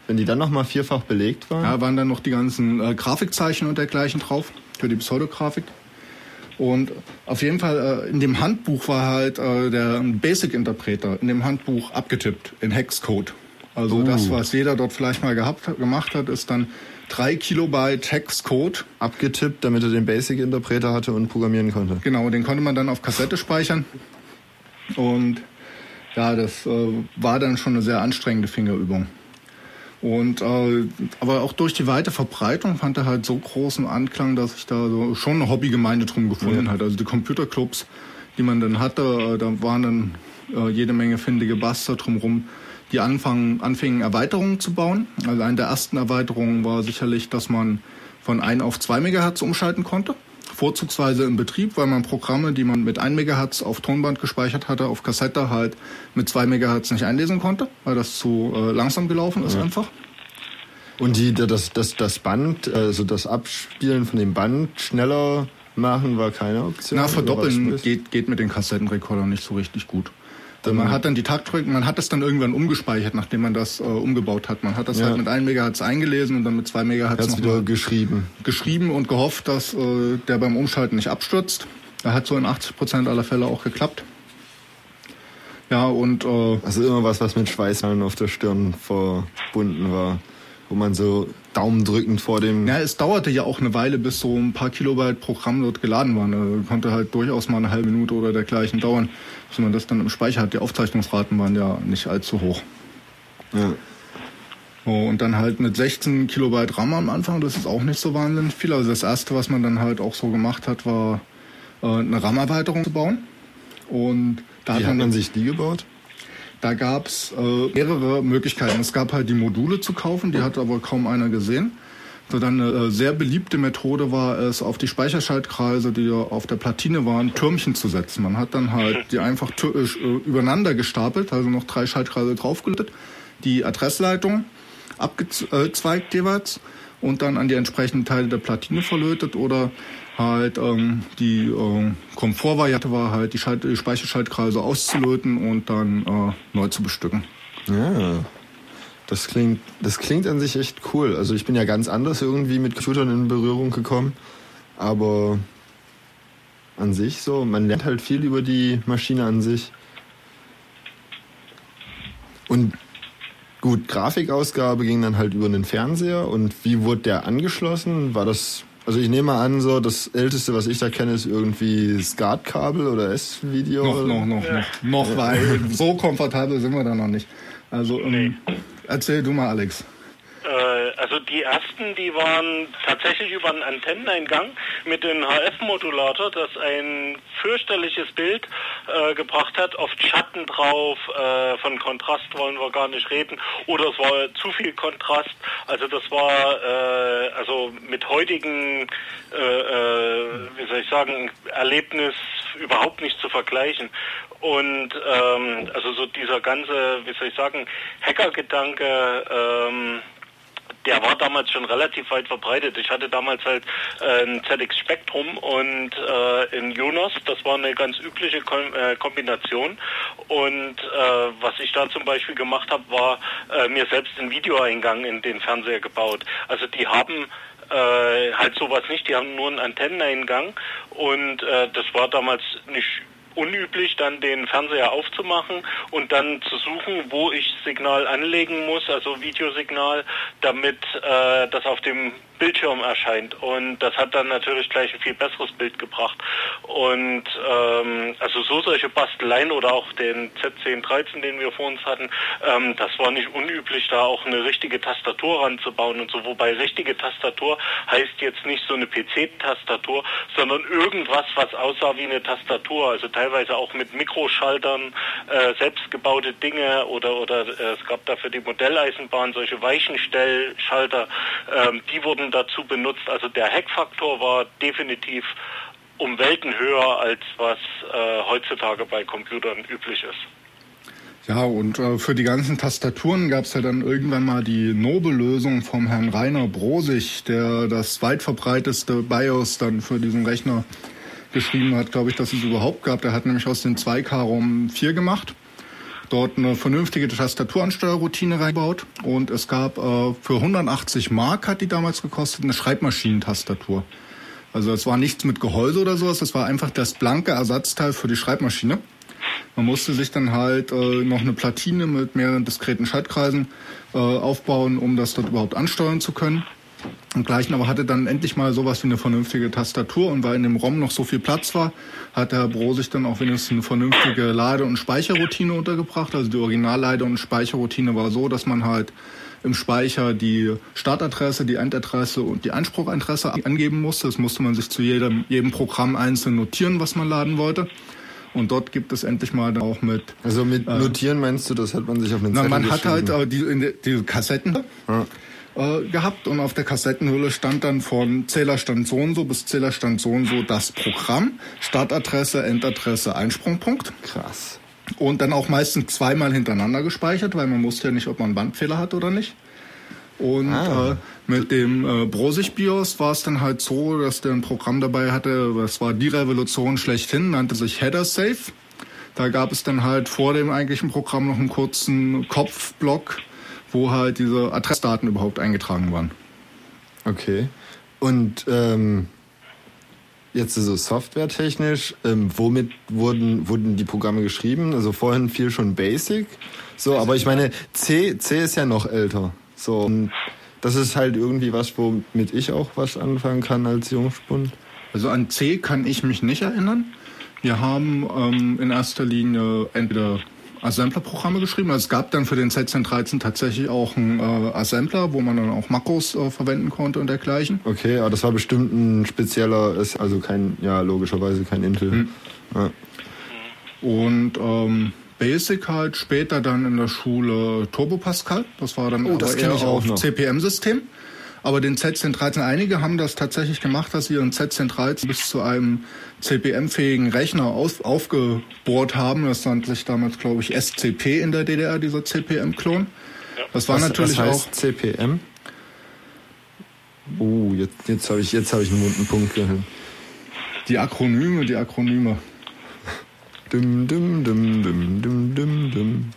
wenn die dann nochmal vierfach belegt waren?
Ja, waren dann noch die ganzen äh, Grafikzeichen und dergleichen drauf für die Pseudografik. Und auf jeden Fall äh, in dem Handbuch war halt äh, der Basic-Interpreter in dem Handbuch abgetippt in Hexcode. Also uh. das, was jeder dort vielleicht mal gehabt, gemacht hat, ist dann drei Kilobyte Hexcode.
Abgetippt, damit er den Basic-Interpreter hatte und programmieren konnte.
Genau, den konnte man dann auf Kassette speichern. Und ja, das äh, war dann schon eine sehr anstrengende Fingerübung. Und äh, aber auch durch die weite Verbreitung fand er halt so großen Anklang, dass sich da so schon eine Hobbygemeinde drum gefunden ja. hat. Also die Computerclubs, die man dann hatte, äh, da waren dann äh, jede Menge findige Buster drumherum die anfangen, anfingen Erweiterungen zu bauen. Also eine der ersten Erweiterungen war sicherlich, dass man von 1 auf 2 Megahertz umschalten konnte. Vorzugsweise im Betrieb, weil man Programme, die man mit 1 Megahertz auf Tonband gespeichert hatte, auf Kassette halt mit 2 Megahertz nicht einlesen konnte, weil das zu äh, langsam gelaufen ist ja. einfach.
Und die, das, das, das Band, also das Abspielen von dem Band schneller machen, war keine Option?
Na, verdoppeln geht, geht mit den Kassettenrekordern nicht so richtig gut. Man hat dann die Taktrückung, man hat das dann irgendwann umgespeichert, nachdem man das äh, umgebaut hat. Man hat das ja. halt mit 1 Megahertz eingelesen und dann mit 2 Megahertz
noch wieder geschrieben.
Geschrieben und gehofft, dass äh, der beim Umschalten nicht abstürzt. Er hat so in 80 Prozent aller Fälle auch geklappt. Ja, und... Äh,
also immer was, was mit Schweißhallen auf der Stirn verbunden war wo man so daumendrückend vor dem.
Ja, es dauerte ja auch eine Weile, bis so ein paar Kilobyte Programm dort geladen waren. Also konnte halt durchaus mal eine halbe Minute oder dergleichen dauern, bis man das dann im Speicher hat. Die Aufzeichnungsraten waren ja nicht allzu hoch. Ja. Oh, und dann halt mit 16 Kilobyte RAM am Anfang, das ist auch nicht so wahnsinnig viel. Also das erste, was man dann halt auch so gemacht hat, war äh, eine RAM-Erweiterung zu bauen. Und
da Wie hat man, hat man sich die gebaut?
Da gab es äh, mehrere Möglichkeiten. Es gab halt die Module zu kaufen, die hat aber kaum einer gesehen. So dann eine äh, sehr beliebte Methode war es, auf die Speicherschaltkreise, die auf der Platine waren, Türmchen zu setzen. Man hat dann halt die einfach äh, übereinander gestapelt, also noch drei Schaltkreise draufgelötet, die Adressleitung abgezweigt jeweils und dann an die entsprechenden Teile der Platine verlötet oder halt ähm, die äh, Komfortvariante war halt die, Schalt die Speicherschaltkreise auszulöten und dann äh, neu zu bestücken.
Ja. Das klingt, das klingt an sich echt cool. Also ich bin ja ganz anders irgendwie mit Computern in Berührung gekommen, aber an sich so, man lernt halt viel über die Maschine an sich. Und gut, Grafikausgabe ging dann halt über einen Fernseher und wie wurde der angeschlossen? War das also ich nehme an, so das älteste, was ich da kenne, ist irgendwie SCART-Kabel oder S-Video.
Noch, noch, noch, ja. noch, noch, weil so komfortabel sind wir da noch nicht. Also ähm, nee. erzähl du mal, Alex.
Äh, also die ersten, die waren tatsächlich über einen Antenneneingang mit dem HF-Modulator, das ein fürchterliches Bild äh, gebracht hat, oft Schatten drauf, äh, von Kontrast wollen wir gar nicht reden, oder es war zu viel Kontrast. Also das war äh, also mit heutigen, äh, äh, wie soll ich sagen, Erlebnis überhaupt nicht zu vergleichen. Und ähm, also so dieser ganze, wie soll ich sagen, Hackergedanke, ähm, der war damals schon relativ weit verbreitet. Ich hatte damals halt äh, ein ZX Spectrum und äh, in Jonas, das war eine ganz übliche Kom äh, Kombination. Und äh, was ich da zum Beispiel gemacht habe, war äh, mir selbst einen Videoeingang in den Fernseher gebaut. Also die haben äh, halt sowas nicht, die haben nur einen Antenneneingang und äh, das war damals nicht unüblich, dann den Fernseher aufzumachen und dann zu suchen, wo ich Signal anlegen muss, also Videosignal, damit äh, das auf dem Bildschirm erscheint. Und das hat dann natürlich gleich ein viel besseres Bild gebracht. Und ähm, also so solche Basteleien oder auch den Z1013, den wir vor uns hatten, ähm, das war nicht unüblich, da auch eine richtige Tastatur ranzubauen und so. Wobei richtige Tastatur heißt jetzt nicht so eine PC-Tastatur, sondern irgendwas, was aussah wie eine Tastatur. Also teilweise auch mit Mikroschaltern, äh, selbstgebaute Dinge oder oder äh, es gab da für die Modelleisenbahn solche Weichenstellschalter, ähm, die wurden Methoden dazu benutzt. Also der Hackfaktor war definitiv um Welten höher, als was äh, heutzutage bei Computern üblich ist.
Ja, und äh, für die ganzen Tastaturen gab es ja dann irgendwann mal die Nobel-Lösung vom Herrn Rainer Brosig, der das weit verbreiteste BIOS dann für diesen Rechner geschrieben hat, glaube ich, dass es überhaupt gab. Der hat nämlich aus den 2K-ROM 4 gemacht dort eine vernünftige Tastaturansteuerroutine reingebaut und es gab äh, für 180 Mark hat die damals gekostet eine Schreibmaschinentastatur. Also es war nichts mit Gehäuse oder sowas, das war einfach das blanke Ersatzteil für die Schreibmaschine. Man musste sich dann halt äh, noch eine Platine mit mehreren diskreten Schaltkreisen äh, aufbauen, um das dort überhaupt ansteuern zu können und gleichen, aber hatte dann endlich mal sowas wie eine vernünftige Tastatur und weil in dem ROM noch so viel Platz war, hat der Bro sich dann auch wenigstens eine vernünftige Lade- und Speicherroutine untergebracht. Also die Originallade- und Speicherroutine war so, dass man halt im Speicher die Startadresse, die Endadresse und die Anspruchadresse angeben musste. Das musste man sich zu jedem, jedem Programm einzeln notieren, was man laden wollte. Und dort gibt es endlich mal dann auch mit.
Also mit äh, Notieren meinst du, das hat man sich auf den
Zettel Na, man hat halt äh, die, die Kassetten. Ja äh, gehabt und auf der Kassettenhülle stand dann von Zählerstand so und so bis Zählerstand so und so das Programm, Startadresse, Endadresse, Einsprungpunkt.
Krass.
Und dann auch meistens zweimal hintereinander gespeichert, weil man wusste ja nicht, ob man einen Bandfehler hat oder nicht. Und ah. äh, mit dem äh, Brosig BIOS war es dann halt so, dass der ein Programm dabei hatte, das war die Revolution schlechthin, nannte sich Header Safe. Da gab es dann halt vor dem eigentlichen Programm noch einen kurzen Kopfblock, wo halt diese Adressdaten überhaupt eingetragen waren.
Okay. Und ähm, jetzt so softwaretechnisch, ähm, womit wurden, wurden die Programme geschrieben? Also vorhin fiel schon Basic. So, aber ich meine, C, C ist ja noch älter. So, und das ist halt irgendwie was, womit ich auch was anfangen kann als Jungspund.
Also an C kann ich mich nicht erinnern. Wir haben ähm, in erster Linie entweder Assembler-Programme geschrieben. Also es gab dann für den Z1013 tatsächlich auch einen äh, Assembler, wo man dann auch Makros äh, verwenden konnte und dergleichen.
Okay, aber das war bestimmt ein spezieller, ist also kein, ja logischerweise kein Intel. Hm. Ja.
Und ähm, Basic halt später dann in der Schule Turbo Pascal. Das war dann
oh, das eher auf
CPM-System. Aber den Z1013, einige haben das tatsächlich gemacht, dass sie ihren Z1013 bis zu einem CPM-fähigen Rechner auf, aufgebohrt haben. Das nannte sich damals, glaube ich, SCP in der DDR, dieser CPM-Klon. Das war was, natürlich
was
heißt
auch CPM. Oh, jetzt, jetzt habe ich, jetzt hab ich einen wunden Punkt gehört.
Die Akronyme, die Akronyme.
Dum, dum, dum, dum, dum, dum, dum.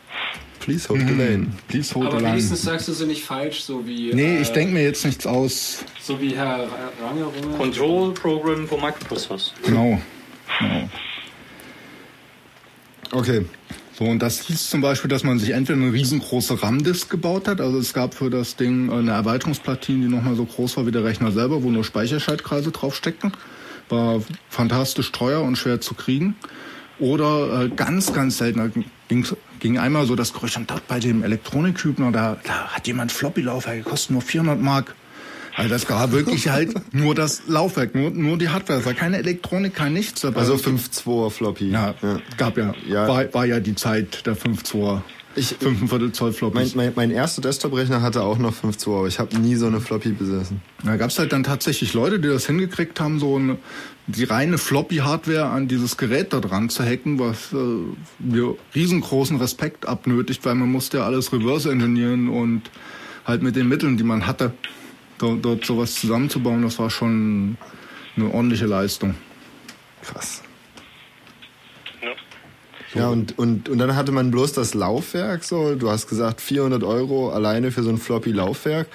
Please hold the lane.
Please hold
Aber
the line.
wenigstens sagst du sie nicht falsch, so wie.
Nee,
äh,
ich denke mir jetzt nichts aus.
So wie Herr Range.
Control Program for Microprocessors.
Genau. genau.
Okay.
So, und das hieß zum Beispiel, dass man sich entweder eine riesengroße RAM-Disk gebaut hat, also es gab für das Ding eine Erweiterungsplatine, die nochmal so groß war wie der Rechner selber, wo nur Speicherschaltkreise draufsteckten. War fantastisch teuer und schwer zu kriegen. Oder äh, ganz, ganz selten ging, ging einmal so das Gerücht, und dort bei dem Elektronikhübner, da, da hat jemand Floppy-Laufwerk gekostet, nur 400 Mark. Also das war wirklich halt nur das Laufwerk, nur, nur die Hardware. Es war keine Elektronik, kein nichts dabei.
Also 5.2er Floppy.
Ja, ja, gab ja, ja. War, war ja die Zeit der 5.2er.
Ich,
5,25 Zoll Floppies.
Mein, mein, mein erster Desktop-Rechner hatte auch noch 5.2, aber ich habe nie so eine Floppy besessen.
Da gab es halt dann tatsächlich Leute, die das hingekriegt haben, so eine, die reine Floppy-Hardware an dieses Gerät da dran zu hacken, was äh, mir riesengroßen Respekt abnötigt, weil man musste ja alles reverse engineeren und halt mit den Mitteln, die man hatte, dort, dort sowas zusammenzubauen, das war schon eine ordentliche Leistung.
Krass. Ja, und, und, und dann hatte man bloß das Laufwerk, so, du hast gesagt 400 Euro alleine für so ein Floppy-Laufwerk.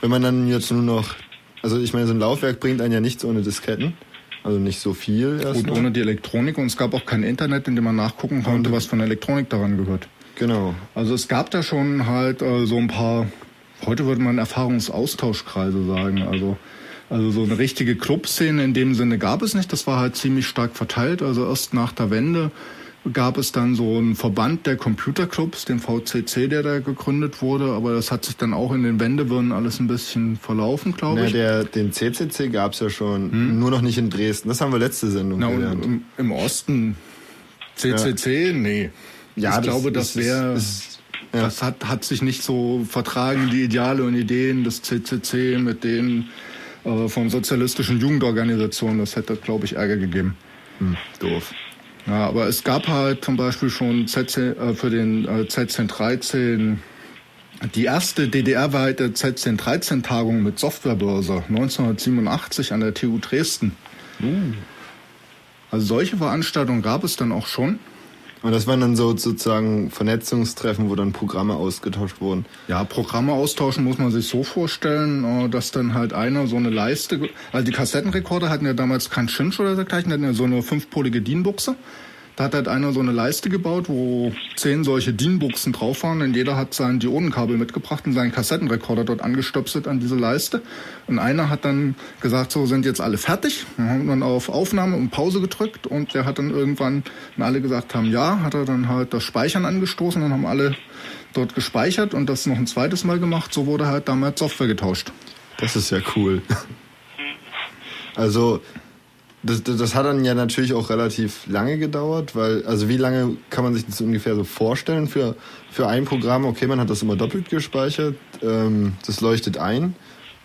Wenn man dann jetzt nur noch, also ich meine, so ein Laufwerk bringt einen ja nichts ohne Disketten. Also nicht so viel.
Gut, ohne die Elektronik und es gab auch kein Internet, in dem man nachgucken konnte, was von Elektronik daran gehört.
Genau.
Also es gab da schon halt äh, so ein paar, heute würde man Erfahrungsaustauschkreise sagen, also also so eine richtige Clubszene in dem Sinne gab es nicht. Das war halt ziemlich stark verteilt. Also erst nach der Wende gab es dann so einen Verband der Computerclubs, den VCC, der da gegründet wurde, aber das hat sich dann auch in den Wendewirren alles ein bisschen verlaufen, glaube ich.
Der, den CCC gab es ja schon, hm. nur noch nicht in Dresden. Das haben wir letzte Sendung
Na,
gelernt.
Im, Im Osten CCC, ja. nee. Ja, ich das, glaube, das wäre... Ja. Das hat, hat sich nicht so vertragen, die Ideale und Ideen des CCC mit denen äh, von sozialistischen Jugendorganisationen. Das hätte, glaube ich, Ärger gegeben.
Hm, doof.
Ja, aber es gab halt zum Beispiel schon ZC, äh, für den äh, Z1013 die erste DDR-weite Z1013-Tagung mit Softwarebörse 1987 an der TU Dresden. Uh. Also solche Veranstaltungen gab es dann auch schon.
Und das waren dann so sozusagen Vernetzungstreffen, wo dann Programme ausgetauscht wurden.
Ja, Programme austauschen muss man sich so vorstellen, äh, dass dann halt einer so eine Leiste, also die Kassettenrekorder hatten ja damals kein Cinch oder dergleichen, hatten ja so eine fünfpolige DIN-Buchse. Da hat halt einer so eine Leiste gebaut, wo zehn solche DIN-Buchsen drauf waren und jeder hat sein Diodenkabel mitgebracht und seinen Kassettenrekorder dort angestöpselt an diese Leiste. Und einer hat dann gesagt, so sind jetzt alle fertig. Wir haben dann auf Aufnahme und Pause gedrückt und der hat dann irgendwann, wenn alle gesagt haben, ja, hat er dann halt das Speichern angestoßen, dann haben alle dort gespeichert und das noch ein zweites Mal gemacht. So wurde halt damals Software getauscht.
Das ist ja cool. Also das, das, das, hat dann ja natürlich auch relativ lange gedauert, weil, also wie lange kann man sich das ungefähr so vorstellen für, für ein Programm? Okay, man hat das immer doppelt gespeichert, ähm, das leuchtet ein,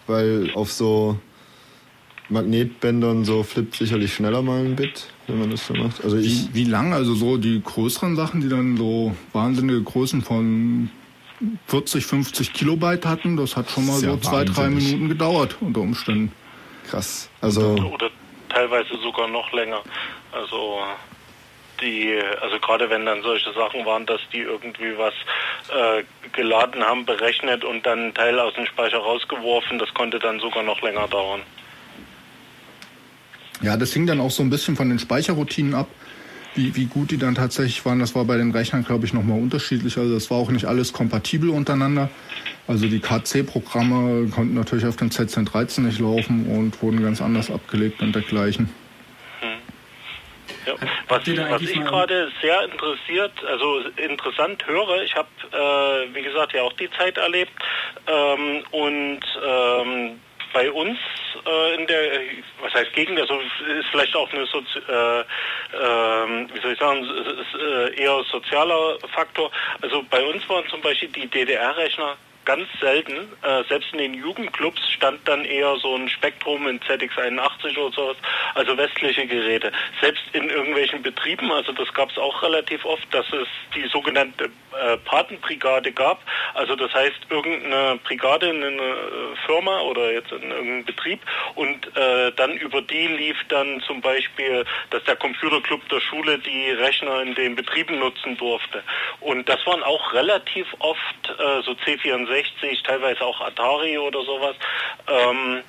weil auf so Magnetbändern so flippt sicherlich schneller mal ein Bit, wenn man das so macht.
Also ich wie, wie lang? Also so die größeren Sachen, die dann so wahnsinnige Größen von 40, 50 Kilobyte hatten, das hat schon mal so zwei, drei Minuten gedauert unter Umständen.
Krass. Also
oder teilweise sogar noch länger. Also die, also gerade wenn dann solche Sachen waren, dass die irgendwie was äh, geladen haben, berechnet und dann einen Teil aus dem Speicher rausgeworfen, das konnte dann sogar noch länger dauern.
Ja, das hing dann auch so ein bisschen von den Speicherroutinen ab, wie, wie gut die dann tatsächlich waren. Das war bei den Rechnern, glaube ich, nochmal unterschiedlich. Also das war auch nicht alles kompatibel untereinander. Also die KC-Programme konnten natürlich auf dem ZC13 nicht laufen und wurden ganz anders abgelegt und dergleichen.
Ja. Was, was ich gerade sehr interessiert, also interessant höre, ich habe, äh, wie gesagt, ja auch die Zeit erlebt ähm, und ähm, bei uns äh, in der, was heißt Gegend, also ist vielleicht auch eine Sozi äh, äh, wie soll ich sagen, ist, äh, eher sozialer Faktor. Also bei uns waren zum Beispiel die DDR-Rechner ganz selten. Äh, selbst in den Jugendclubs stand dann eher so ein Spektrum in ZX81 oder sowas, also westliche Geräte. Selbst in irgendwelchen Betrieben, also das gab es auch relativ oft, dass es die sogenannte äh, Patenbrigade gab. Also das heißt irgendeine Brigade in einer äh, Firma oder jetzt in irgendeinem Betrieb und äh, dann über die lief dann zum Beispiel, dass der Computerclub der Schule die Rechner in den Betrieben nutzen durfte. Und das waren auch relativ oft äh, so C64 64, teilweise auch Atari oder sowas. Ähm,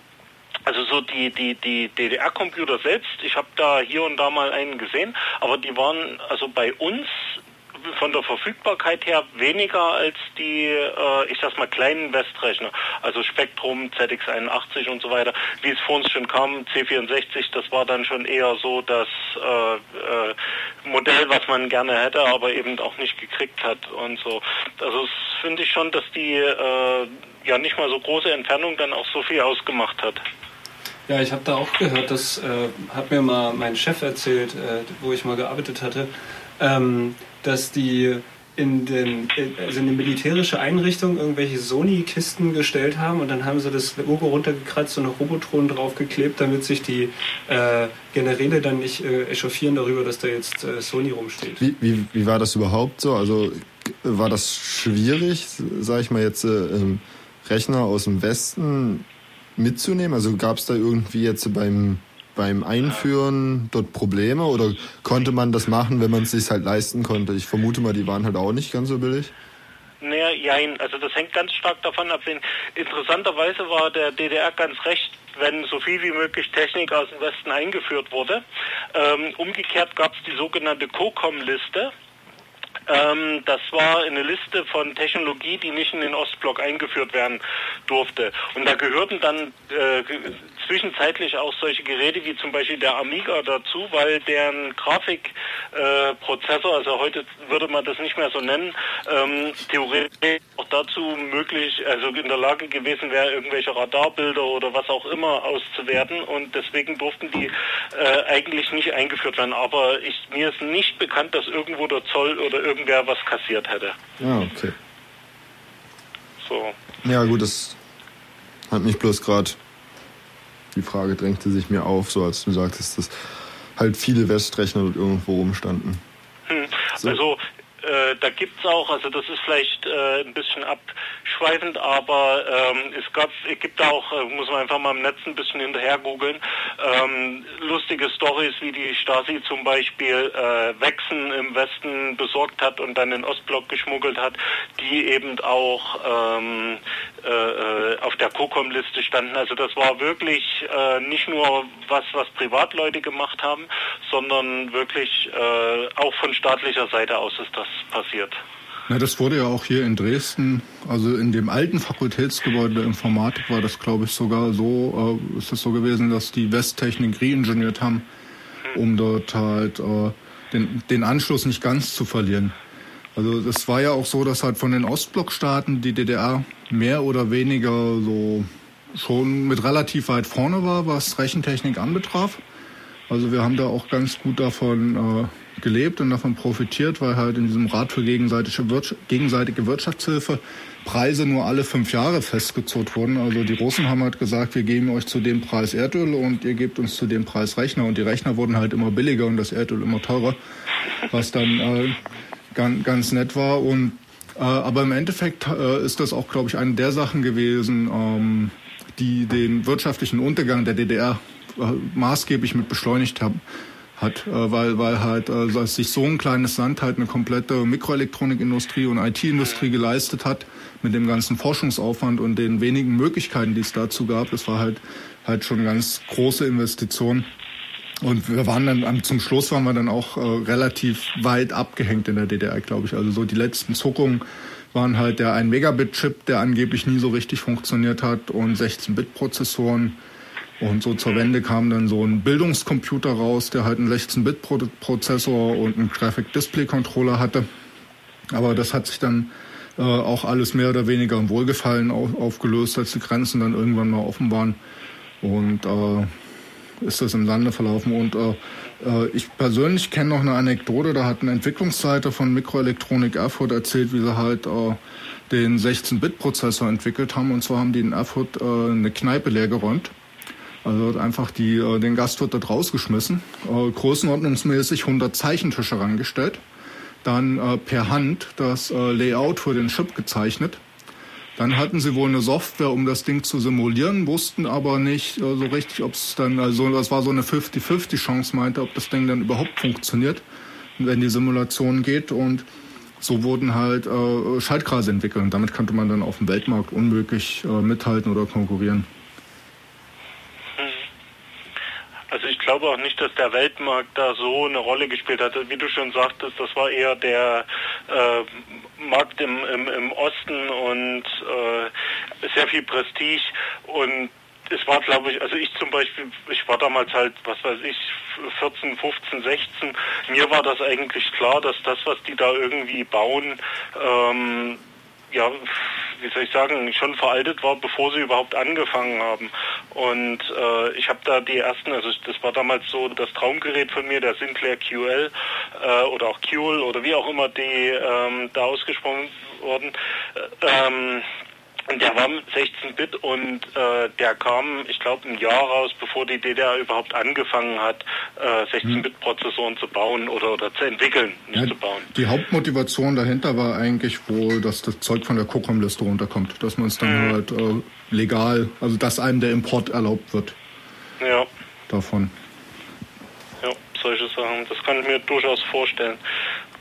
also so die, die, die DDR-Computer selbst, ich habe da hier und da mal einen gesehen, aber die waren also bei uns von der Verfügbarkeit her weniger als die, äh, ich sag mal, kleinen Westrechner, also Spektrum, ZX81 und so weiter. Wie es vor uns schon kam, C64, das war dann schon eher so das äh, äh, Modell, was man gerne hätte, aber eben auch nicht gekriegt hat und so. Also das finde ich schon, dass die äh, ja nicht mal so große Entfernung dann auch so viel ausgemacht hat.
Ja, ich habe da auch gehört, das äh, hat mir mal mein Chef erzählt, äh, wo ich mal gearbeitet hatte. Ähm, dass die in, den, also in eine militärische Einrichtung irgendwelche Sony-Kisten gestellt haben und dann haben sie das Logo runtergekratzt und noch Robotron draufgeklebt, damit sich die äh, Generäle dann nicht äh, echauffieren darüber, dass da jetzt äh, Sony rumsteht.
Wie, wie, wie war das überhaupt so? Also war das schwierig, sag ich mal jetzt, äh, Rechner aus dem Westen mitzunehmen? Also gab es da irgendwie jetzt beim beim Einführen dort Probleme oder konnte man das machen, wenn man es sich halt leisten konnte? Ich vermute mal, die waren halt auch nicht ganz so billig.
Naja, jein. Also das hängt ganz stark davon ab. Interessanterweise war der DDR ganz recht, wenn so viel wie möglich Technik aus dem Westen eingeführt wurde. Ähm, umgekehrt gab es die sogenannte COCOM-Liste. Ähm, das war eine Liste von Technologie, die nicht in den Ostblock eingeführt werden durfte. Und da gehörten dann äh, zwischenzeitlich auch solche Geräte wie zum Beispiel der Amiga dazu, weil deren Grafikprozessor, äh, also heute würde man das nicht mehr so nennen, ähm, theoretisch auch dazu möglich, also in der Lage gewesen wäre, irgendwelche Radarbilder oder was auch immer auszuwerten und deswegen durften die äh, eigentlich nicht eingeführt werden. Aber ich, mir ist nicht bekannt, dass irgendwo der Zoll oder irgendwer was kassiert hätte.
Ja, okay. So. Ja, gut, das hat mich bloß gerade die Frage drängte sich mir auf, so als du sagtest, dass halt viele Westrechner dort irgendwo rumstanden.
Hm. So. Also äh, da gibt es auch, also das ist vielleicht äh, ein bisschen abschweifend, aber ähm, es, gab, es gibt auch, äh, muss man einfach mal im Netz ein bisschen hinterher googeln, ähm, lustige Stories, wie die Stasi zum Beispiel äh, Wechsen im Westen besorgt hat und dann den Ostblock geschmuggelt hat, die eben auch ähm, äh, äh, auf der COCOM-Liste standen. Also das war wirklich äh, nicht nur was, was Privatleute gemacht haben, sondern wirklich äh, auch von staatlicher Seite aus ist das passiert.
Na, das wurde ja auch hier in Dresden, also in dem alten Fakultätsgebäude der Informatik war das, glaube ich, sogar so, äh, ist es so gewesen, dass die Westtechnik reingeniert haben, um dort halt äh, den, den Anschluss nicht ganz zu verlieren. Also das war ja auch so, dass halt von den Ostblockstaaten die DDR mehr oder weniger so schon mit relativ weit vorne war, was Rechentechnik anbetraf. Also wir haben da auch ganz gut davon äh, gelebt und davon profitiert, weil halt in diesem Rat für gegenseitige, Wirtschaft, gegenseitige Wirtschaftshilfe Preise nur alle fünf Jahre festgezurrt wurden. Also die Russen haben halt gesagt, wir geben euch zu dem Preis Erdöl und ihr gebt uns zu dem Preis Rechner. Und die Rechner wurden halt immer billiger und das Erdöl immer teurer, was dann äh, ganz, ganz nett war. Und äh, aber im Endeffekt äh, ist das auch, glaube ich, eine der Sachen gewesen, ähm, die den wirtschaftlichen Untergang der DDR äh, maßgeblich mit beschleunigt haben hat, äh, weil, weil halt äh, sich so ein kleines Land halt eine komplette Mikroelektronikindustrie und IT-Industrie geleistet hat mit dem ganzen Forschungsaufwand und den wenigen Möglichkeiten, die es dazu gab. Das war halt halt schon eine ganz große Investition. Und wir waren dann zum Schluss waren wir dann auch äh, relativ weit abgehängt in der DDR, glaube ich. Also so die letzten Zuckungen waren halt der 1 Megabit Chip, der angeblich nie so richtig funktioniert hat und 16 Bit Prozessoren. Und so zur Wende kam dann so ein Bildungscomputer raus, der halt einen 16 Bit Prozessor und einen Graphic Display Controller hatte. Aber das hat sich dann äh, auch alles mehr oder weniger im Wohlgefallen auf, aufgelöst, als die Grenzen dann irgendwann mal offen waren. Und äh, ist das im Sande verlaufen. Und äh, äh, ich persönlich kenne noch eine Anekdote, da hat ein Entwicklungsleiter von Mikroelektronik Erfurt erzählt, wie sie halt äh, den 16-Bit-Prozessor entwickelt haben. Und zwar haben die in Erfurt äh, eine Kneipe leergeräumt. Also einfach die, äh, den Gastwirt dort rausgeschmissen, äh, größenordnungsmäßig 100 Zeichentische rangestellt, dann äh, per Hand das äh, Layout für den Chip gezeichnet dann hatten sie wohl eine Software, um das Ding zu simulieren, wussten aber nicht äh, so richtig, ob es dann, also das war so eine 50-50 Chance, meinte, ob das Ding dann überhaupt funktioniert, wenn die Simulation geht. Und so wurden halt äh, Schaltkreise entwickelt. Und damit konnte man dann auf dem Weltmarkt unmöglich äh, mithalten oder konkurrieren.
Also ich glaube auch nicht, dass der Weltmarkt da so eine Rolle gespielt hat. Wie du schon sagtest, das war eher der äh, Markt im, im, im Osten und äh, sehr viel Prestige und es war, glaube ich, also ich zum Beispiel, ich war damals halt, was weiß ich, 14, 15, 16. Mir war das eigentlich klar, dass das, was die da irgendwie bauen, ähm, ja, wie soll ich sagen, schon veraltet war, bevor sie überhaupt angefangen haben. Und äh, ich habe da die ersten, also das war damals so das Traumgerät von mir, der Sinclair QL äh, oder auch QL oder wie auch immer die ähm, da ausgesprochen wurden. Äh, ähm, und der war 16-Bit und äh, der kam, ich glaube, ein Jahr raus, bevor die DDR überhaupt angefangen hat, äh, 16-Bit-Prozessoren zu bauen oder, oder zu entwickeln, nicht ja, zu bauen.
Die Hauptmotivation dahinter war eigentlich wohl, dass das Zeug von der COCOM-Liste runterkommt, dass man es dann mhm. halt äh, legal, also dass einem der Import erlaubt wird.
Ja.
Davon.
Ja, solche Sachen. Das kann ich mir durchaus vorstellen.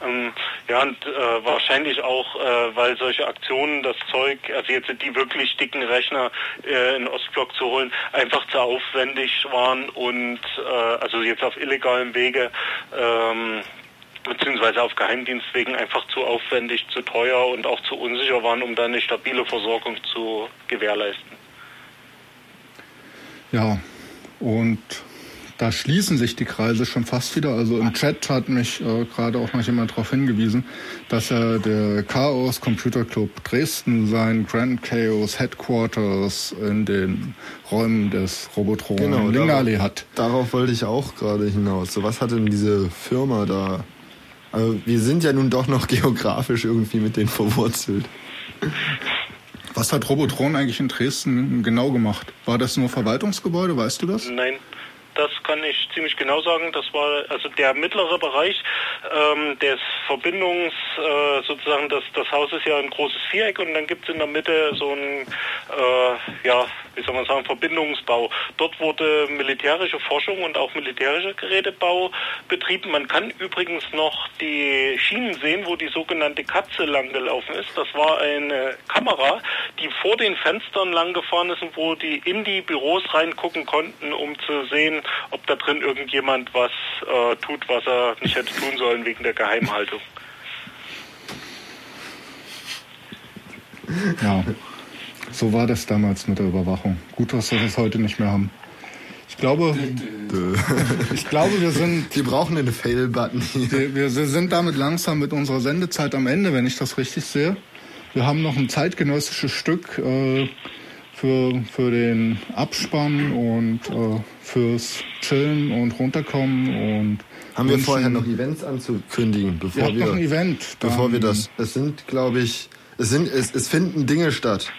Ähm, ja, und äh, wahrscheinlich auch, äh, weil solche Aktionen das Zeug, also jetzt die wirklich dicken Rechner äh, in Ostblock zu holen, einfach zu aufwendig waren und äh, also jetzt auf illegalem Wege ähm, beziehungsweise auf Geheimdienstwegen einfach zu aufwendig, zu teuer und auch zu unsicher waren, um da eine stabile Versorgung zu gewährleisten.
Ja, und da schließen sich die Kreise schon fast wieder. Also im Chat hat mich äh, gerade auch noch jemand darauf hingewiesen, dass er der Chaos Computer Club Dresden sein Grand Chaos Headquarters in den Räumen des Robotron genau, Lingali hat.
Darauf wollte ich auch gerade hinaus. So was hat denn diese Firma da? Also wir sind ja nun doch noch geografisch irgendwie mit denen verwurzelt.
Was hat Robotron eigentlich in Dresden genau gemacht? War das nur Verwaltungsgebäude, weißt du das?
Nein, das kann ich ziemlich genau sagen. Das war also der mittlere Bereich ähm, des Verbindungs, äh, sozusagen, das, das Haus ist ja ein großes Viereck und dann gibt es in der Mitte so ein, äh, ja, wie soll man sagen, Verbindungsbau. Dort wurde militärische Forschung und auch militärischer Gerätebau betrieben. Man kann übrigens noch die Schienen sehen, wo die sogenannte Katze langgelaufen ist. Das war eine Kamera, die vor den Fenstern langgefahren ist und wo die in die Büros reingucken konnten, um zu sehen, ob da drin irgendjemand was äh, tut, was er nicht hätte tun sollen wegen der Geheimhaltung.
Ja, so war das damals mit der Überwachung. Gut, dass wir das heute nicht mehr haben. Ich glaube, ich glaube, wir sind.
Wir brauchen einen Fail-Button
hier. Wir, wir sind damit langsam mit unserer Sendezeit am Ende, wenn ich das richtig sehe. Wir haben noch ein zeitgenössisches Stück äh, für, für den Abspann und äh, fürs Chillen und Runterkommen und
haben wir vorher noch Events anzukündigen, bevor
wir, noch ein Event,
bevor wir das. Es sind, glaube ich, es sind, es, es finden Dinge statt.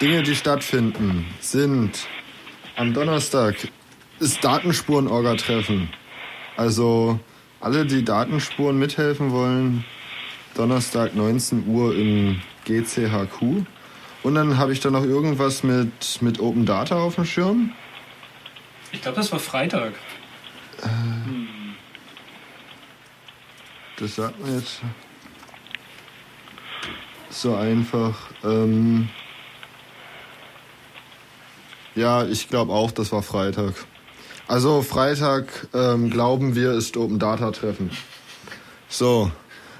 Dinge, die stattfinden, sind am Donnerstag ist Datenspuren-Orga-Treffen. Also alle, die Datenspuren mithelfen wollen, Donnerstag 19 Uhr im GCHQ. Und dann habe ich da noch irgendwas mit, mit Open Data auf dem Schirm.
Ich glaube, das war Freitag.
Äh, hm. das sagt man jetzt so einfach. Ähm ja, ich glaube auch, das war Freitag. Also Freitag ähm, glauben wir ist Open Data Treffen. So,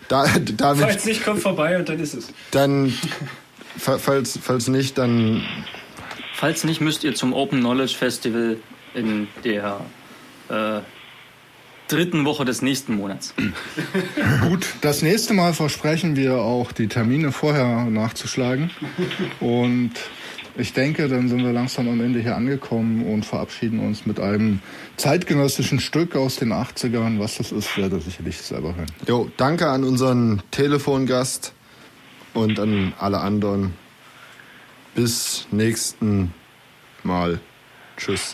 da, damit.
Falls nicht, kommt vorbei und dann ist es.
Dann, falls, falls nicht, dann.
Falls nicht, müsst ihr zum Open Knowledge Festival in der äh, dritten Woche des nächsten Monats.
Gut, das nächste Mal versprechen wir auch, die Termine vorher nachzuschlagen. Und ich denke, dann sind wir langsam am Ende hier angekommen und verabschieden uns mit einem zeitgenössischen Stück aus den 80ern. Was das ist, werdet ihr sicherlich selber hören.
Jo, danke an unseren Telefongast und an alle anderen. Bis nächsten Mal. Tschüss.